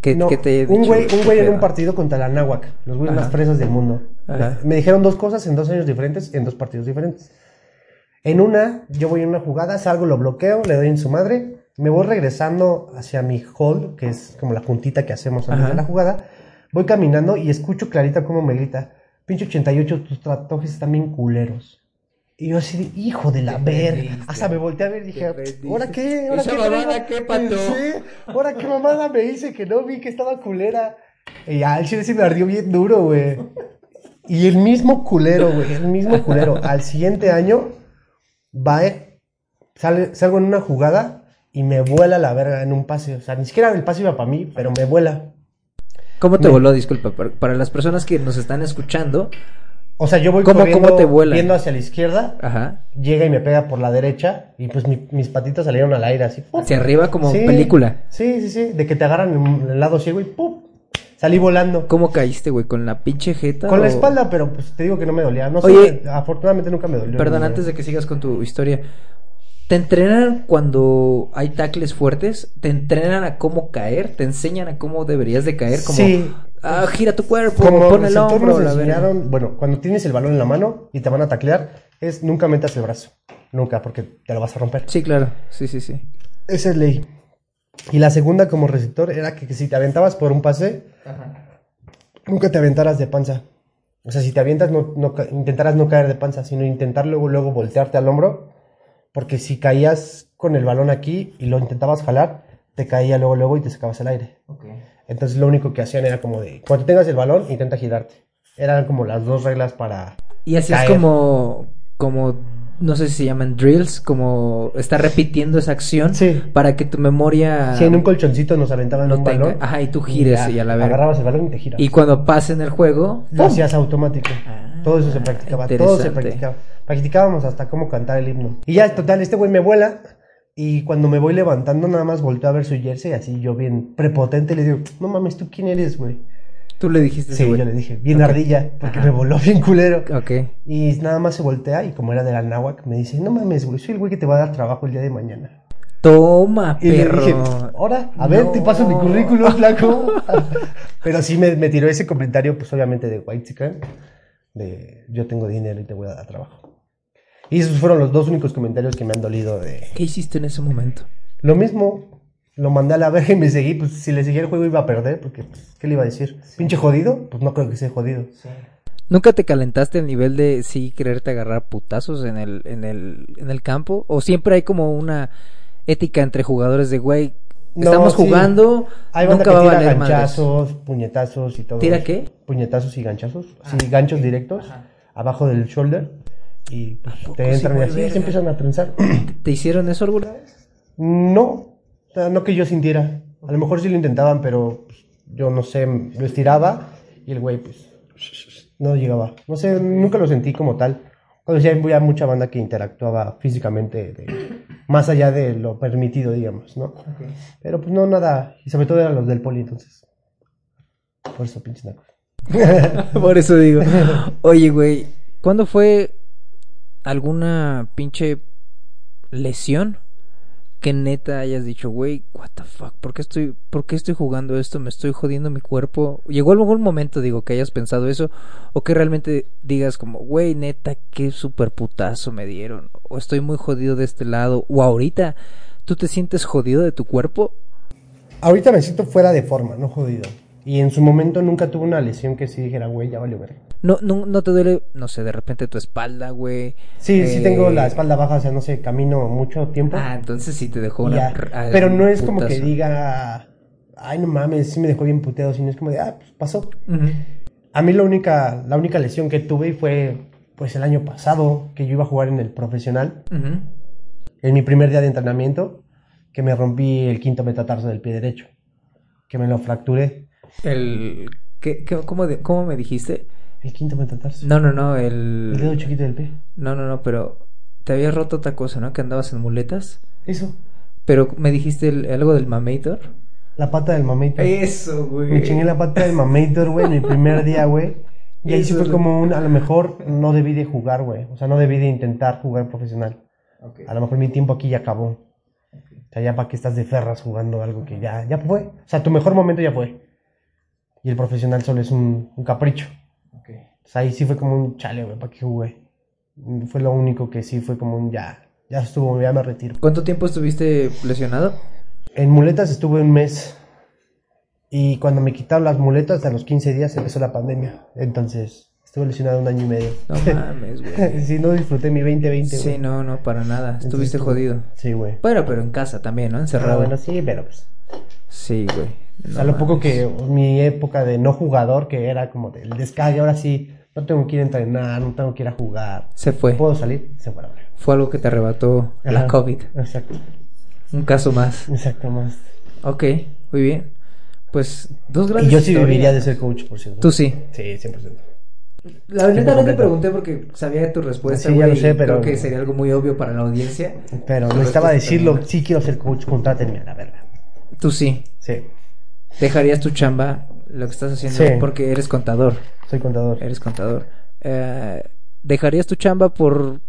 C: ¿Qué-
D: no,
C: qué te
D: un güey, un güey en un partido contra la Náhuac, los güeyes
C: Ajá.
D: más fresas del mundo.
C: Ajá.
D: Me, dijeron dos cosas en dos años diferentes, en dos partidos diferentes. En una, yo voy en una jugada, salgo, lo bloqueo, le doy en su madre, me voy regresando hacia mi hold, que es como la juntita que hacemos antes
C: Ajá.
D: de la jugada. Voy caminando y escucho clarita cómo me grita, pinche 88, tus tatuajes están bien culeros. Y yo así, de, hijo de la verga. Hasta me volteé a ver y dije,
C: perdiste.
D: ¿ahora qué? ¿Ahora qué
C: mamada,
D: traigo?"
C: ¿qué, pato?
D: Sí, ahora qué mamada me hice que no vi que estaba culera. Y ya, el chile sí me ardió bien duro, güey. Y el mismo culero, güey, el mismo culero. Al siguiente año, va, eh, sale, salgo en una jugada y me vuela la verga en un pase. O sea, ni siquiera el pase iba para mí, pero me vuela.
C: ¿Cómo te
D: Me-
C: voló? Disculpa, para, las personas que nos están escuchando.
D: O sea, yo voy
C: ¿Cómo-
D: corriendo,
C: cómo te vuela?
D: viendo hacia la izquierda,
C: Ajá.
D: llega y me pega por la derecha y pues mi- mis patitas salieron al aire así. ¡pum!
C: Hacia arriba como
D: Sí,
C: película.
D: Sí, sí, sí, de que te agarran en el lado ciego y ¡pum! Salí volando.
C: ¿Cómo caíste, güey? ¿Con la pinche jeta?
D: Con la espalda, pero pues te digo que no me dolía. No
C: Oye,
D: sé, afortunadamente nunca me dolió.
C: Perdón, antes de que sigas con tu historia. ¿Te entrenan cuando hay tacles fuertes? ¿Te entrenan a cómo caer? ¿Te enseñan a cómo deberías de caer? Como,
D: Sí.
C: ah, gira tu cuerpo,
D: Como
C: pon el hombro, la
D: enseñaron, bueno, cuando tienes el balón en la mano y te van a taclear, es nunca metas el brazo. Nunca, porque te lo vas a romper.
C: Sí, claro. Sí, sí, sí.
D: Esa es ley. Y la segunda como receptor era que, que si te aventabas por un pase, nunca te aventaras de panza. O sea, si te avientas, no, no intentaras no caer de panza, sino intentar luego, luego voltearte al hombro. Porque si caías con el balón aquí y lo intentabas jalar, te caía luego, luego y te sacabas el aire. Entonces lo único que hacían era como de, cuando tengas el balón, intenta girarte. Eran como las dos reglas para...
C: Y así es como, como, no sé si se llaman drills, como estar repitiendo esa acción
D: Sí.
C: para que tu memoria
D: Si en un colchoncito nos aventaban
C: lo
D: un
C: tenga.
D: balón.
C: Ajá, y tú gires
D: ya,
C: y a la verga.
D: Agarrabas el balón y te giras.
C: Y cuando pase en el juego,
D: Lo
C: ¡pum!
D: hacías automático. todo eso se practicaba. Todo se practicaba. Practicábamos hasta cómo cantar el himno. Y ya, total, este güey me vuela. Y cuando me voy levantando, nada más volteo a ver su jersey. Así yo bien prepotente le digo, no mames, ¿tú quién eres, güey?
C: Tú le dijiste
D: Sí, yo le dije, bien ardilla, porque me voló bien culero.
C: Ok.
D: Y nada más se voltea y como era de la náhuac, me dice, no mames, güey, soy el güey que te va a dar trabajo el día de mañana.
C: Toma,
D: Y
C: perro.
D: le dije, ahora, a ver, te paso mi currículum, flaco. Pero sí me, me tiró ese comentario, pues obviamente de White Chicken, de yo tengo dinero y te voy a dar trabajo. Y esos fueron los dos únicos comentarios que me han dolido de...
C: ¿Qué hiciste en ese momento?
D: Lo mismo, lo mandé a la verga y me seguí, pues si le seguía el juego iba a perder, porque, pues, ¿qué le iba a decir? ¿Pinche jodido? Pues no creo que sea jodido.
C: ¿Nunca te calentaste al nivel de sí quererte agarrar putazos en el, en el, en el campo? ¿O siempre hay como una ética entre jugadores de, güey,
D: No,
C: estamos
D: sí.
C: jugando,
D: Hay banda
C: nunca
D: que
C: va a valer madres?
D: ganchazos, puñetazos y todo.
C: ¿Tira
D: eso.
C: qué?
D: Puñetazos y ganchazos. Sí, ganchos directos. Abajo del shoulder. Y pues, te entran y así se empiezan a trenzar.
C: ¿Te hicieron eso alguna vez?
D: no. No que yo sintiera. A lo mejor sí lo intentaban, pero pues, yo no sé, lo estiraba y el güey pues no llegaba. No sé, nunca lo sentí como tal. Cuando sí había mucha banda que interactuaba físicamente de- más allá de lo permitido, digamos, ¿no? Pero pues no, nada. Y sobre todo eran los del poli, entonces. Por eso, pinches nacos.
C: Por eso digo. Oye, güey, ¿cuándo fue alguna pinche lesión que neta hayas dicho, güey, what the fuck, ¿por qué estoy, por qué estoy jugando esto? Me estoy jodiendo mi cuerpo. ¿Llegó algún momento, digo, que hayas pensado eso? ¿O que realmente digas como, güey, neta, qué super putazo me dieron? ¿O estoy muy jodido de este lado? ¿O ahorita tú te sientes jodido de tu cuerpo?
D: Ahorita me siento fuera de forma, no jodido. Y en su momento nunca tuve una lesión que sí dijera, güey, ya valió ver.
C: No, no, no te duele, no sé, de repente tu espalda, güey.
D: Sí, sí
C: Eh,
D: tengo la espalda baja, o sea, no sé, camino mucho tiempo.
C: Ah, entonces sí te dejó una. ah,
D: Pero no es como que diga, ay, no mames, sí me dejó bien puteado, sino es como de, ah, pues pasó. A mí la única, la única lesión que tuve fue, pues el año pasado, que yo iba a jugar en el profesional, en mi primer día de entrenamiento, que me rompí el quinto metatarso del pie derecho. que me lo fracturé.
C: El... ¿qué, qué- cómo, de- ¿Cómo me dijiste?
D: El quinto metatarso.
C: No, no, no,
D: El dedo
C: el...
D: chiquito del pie.
C: No, no, no, pero te habías roto otra cosa, ¿no? Que andabas en muletas.
D: Eso.
C: Pero me dijiste el- algo del mamator.
D: La pata del mamator.
C: Eso, güey.
D: Me chingué la pata del mamator, güey, en el primer día, güey. Y ahí sí fue como un, a lo mejor no debí de jugar, güey. O sea, no debí de intentar jugar profesional. A lo mejor mi tiempo aquí ya acabó. O sea, ya para que estás de ferras jugando algo que ya, ya fue. O sea, tu mejor momento ya fue. Y el profesional solo es un, un capricho. O ahí sí fue como un chale, güey, para que jugué. Fue lo único que sí fue como un ya, ya estuvo, ya me retiro.
C: ¿Cuánto tiempo estuviste lesionado?
D: En muletas estuve un mes. Y cuando me quitaron las muletas, a los 15 días empezó la pandemia. Entonces, estuve lesionado un año y medio.
C: No mames, güey.
D: sí, no disfruté mi 2020,
C: Sí, no, no, para nada.
D: Entonces,
C: Estuviste jodido.
D: Sí, güey.
C: Bueno, pero en casa también, ¿no?
D: Ah,
C: Encerrado.
D: bueno, sí, pero pues.
C: Sí, güey.
D: O
C: No
D: sea, lo poco que mi época de no jugador, que era como del descargue, ahora sí, no tengo que ir a entrenar, no tengo que ir a jugar.
C: Se fue.
D: ¿Puedo salir? Se fue.
C: Fue algo que te arrebató la. COVID.
D: Exacto,
C: Un caso más.
D: exacto, más.
C: Ok, muy bien. Pues dos
D: Y
C: grandes
D: yo sí
C: historias.
D: viviría de ser coach, por cierto.
C: Tú sí.
D: Sí, 100%.
C: La verdad no te pregunté porque sabía tu respuesta,
D: Sí, ya lo sé,
C: y
D: pero-
C: Creo que sería algo muy obvio para la audiencia.
D: Pero necesitaba decirlo,
C: también.
D: sí quiero ser coach, contrátenme a la verga.
C: Tú sí.
D: Sí,
C: Dejarías tu chamba, lo que estás haciendo,
D: Sí.
C: porque eres contador.
D: soy contador.
C: Eres contador. Eh, ¿Dejarías tu chamba por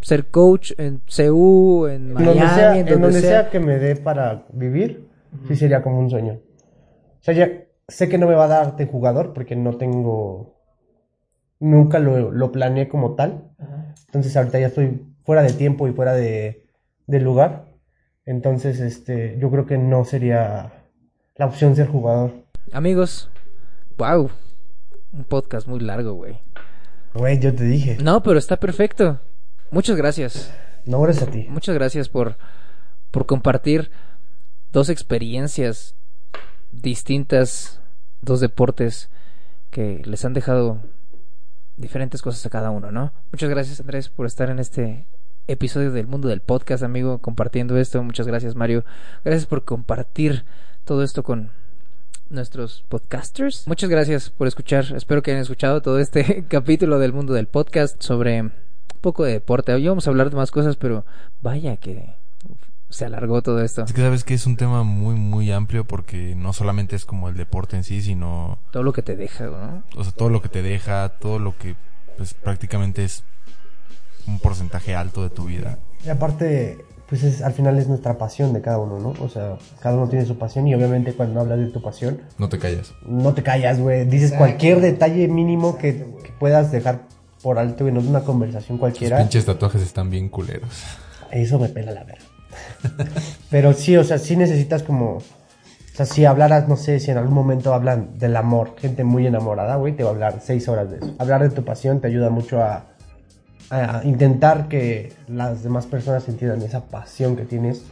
C: ser coach en CU, en Miami,
D: donde, sea,
C: en
D: en donde
C: sea?
D: sea que me dé para vivir, sí sería como un sueño. O sea, ya sé que no me va a dar de jugador porque no tengo. Nunca lo, lo planeé como tal. Entonces, ahorita ya estoy fuera de tiempo y fuera de, del lugar. Entonces, este, yo creo que no sería la opción ser jugador.
C: Amigos, wow. Un podcast muy largo, güey.
D: Güey, yo te dije.
C: No, pero está perfecto. Muchas gracias.
D: No, gracias a ti.
C: Muchas gracias por, por compartir dos experiencias distintas, dos deportes que les han dejado diferentes cosas a cada uno, ¿no? Muchas gracias Andrés por estar en este episodio del mundo del podcast, amigo, compartiendo esto. Muchas gracias Mario. Gracias por compartir todo esto con nuestros podcasters. Muchas gracias por escuchar. Espero que hayan escuchado todo este capítulo del mundo del podcast sobre un poco de deporte. Hoy vamos a hablar de más cosas, pero vaya que se alargó todo esto.
E: Es que sabes que es un tema muy, muy amplio porque no solamente es como el deporte en sí, sino
C: Todo lo que te deja, ¿no?
E: o sea, todo lo que te deja, todo lo que pues prácticamente es un porcentaje alto de tu vida.
D: Y aparte, pues es, al final es nuestra pasión de cada uno, ¿no? O sea, cada uno tiene su pasión y obviamente cuando hablas de tu pasión,
E: No te callas.
D: no te callas, güey. Dices cualquier detalle mínimo que, que puedas dejar por alto en una conversación cualquiera.
E: pinches tatuajes están bien culeros.
D: Eso me pela la verga. Pero sí, o sea, sí necesitas como... O sea, si hablaras, no sé, si en algún momento hablan del amor, gente muy enamorada, güey, te va a hablar seis horas de eso. Hablar de tu pasión te ayuda mucho a, intentar que las demás personas entiendan esa pasión que tienes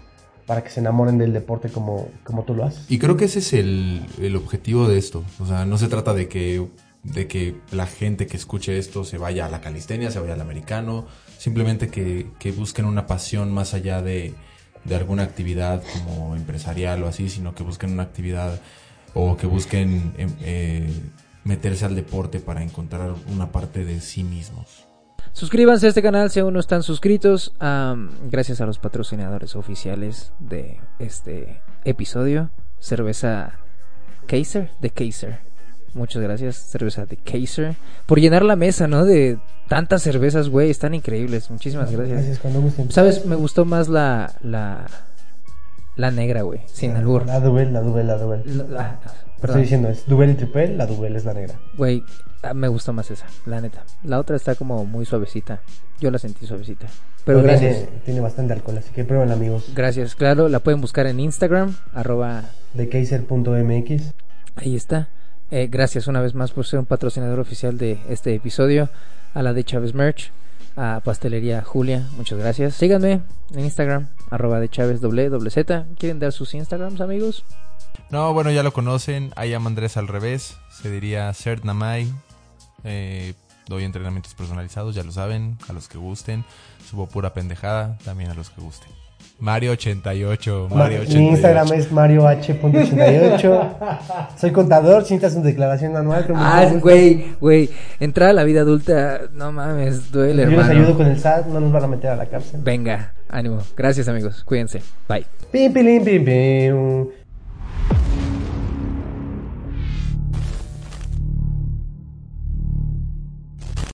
D: para que se enamoren del deporte como, como tú lo haces.
E: Y creo que ese es el, el objetivo de esto. O sea, no se trata de que, de que la gente que escuche esto se vaya a la calistenia, se vaya al americano. Simplemente que, que busquen una pasión más allá de, de alguna actividad como empresarial o así, sino que busquen una actividad o que busquen em, eh, meterse al deporte para encontrar una parte de sí mismos.
C: Suscríbanse a este canal si aún no están suscritos. Gracias a los patrocinadores oficiales de este episodio. Cerveza Kaiser de Kaiser. Muchas gracias, cerveza de Kaiser. Por llenar la mesa, ¿no? De tantas cervezas, güey. Están increíbles. Muchísimas gracias.
D: Gracias, cuando gusten.
C: ¿Sabes? Me gustó más la. La, la negra, güey. Sin albur.
D: La Duvel, la Duvel, la Duvel.
C: La- la-
D: Estoy diciendo, es Duvel y Tripel, la Duvel es la negra.
C: Güey, ah, me gustó más esa, la neta. La otra está como muy suavecita. Yo la sentí suavecita. Pero gracias.
D: Tiene, tiene bastante alcohol, así que prueben amigos.
C: Gracias, claro. La pueden buscar en Instagram, arroba,
D: De Kaiser.mx.
C: ahí está. Eh, gracias una vez más por ser un patrocinador oficial de este episodio. A la de Chávez Merch, a Pastelería Julia, muchas gracias. Síganme en Instagram, arroba de Chávez doble, doble Z. ¿Quieren dar sus Instagrams, amigos?
E: No, bueno, ya lo conocen. I am Andrés al revés. Se diría Cert Namai. Eh, doy entrenamientos personalizados, ya lo saben, a los que gusten. Subo pura pendejada, también a los que gusten. Mario88,
D: Ma-
E: Mario
D: Mi
E: 88.
D: Instagram es marioh.88. Soy contador, si necesitas una declaración anual.
C: Ah, güey, güey. Entrar a la vida adulta, no mames, duele,
D: Yo les
C: hermano.
D: ayudo con el SAT, no nos van a meter a la cárcel.
C: Venga, ánimo. Gracias, amigos. Cuídense. Bye.
D: Pim, pilim, pim, pim.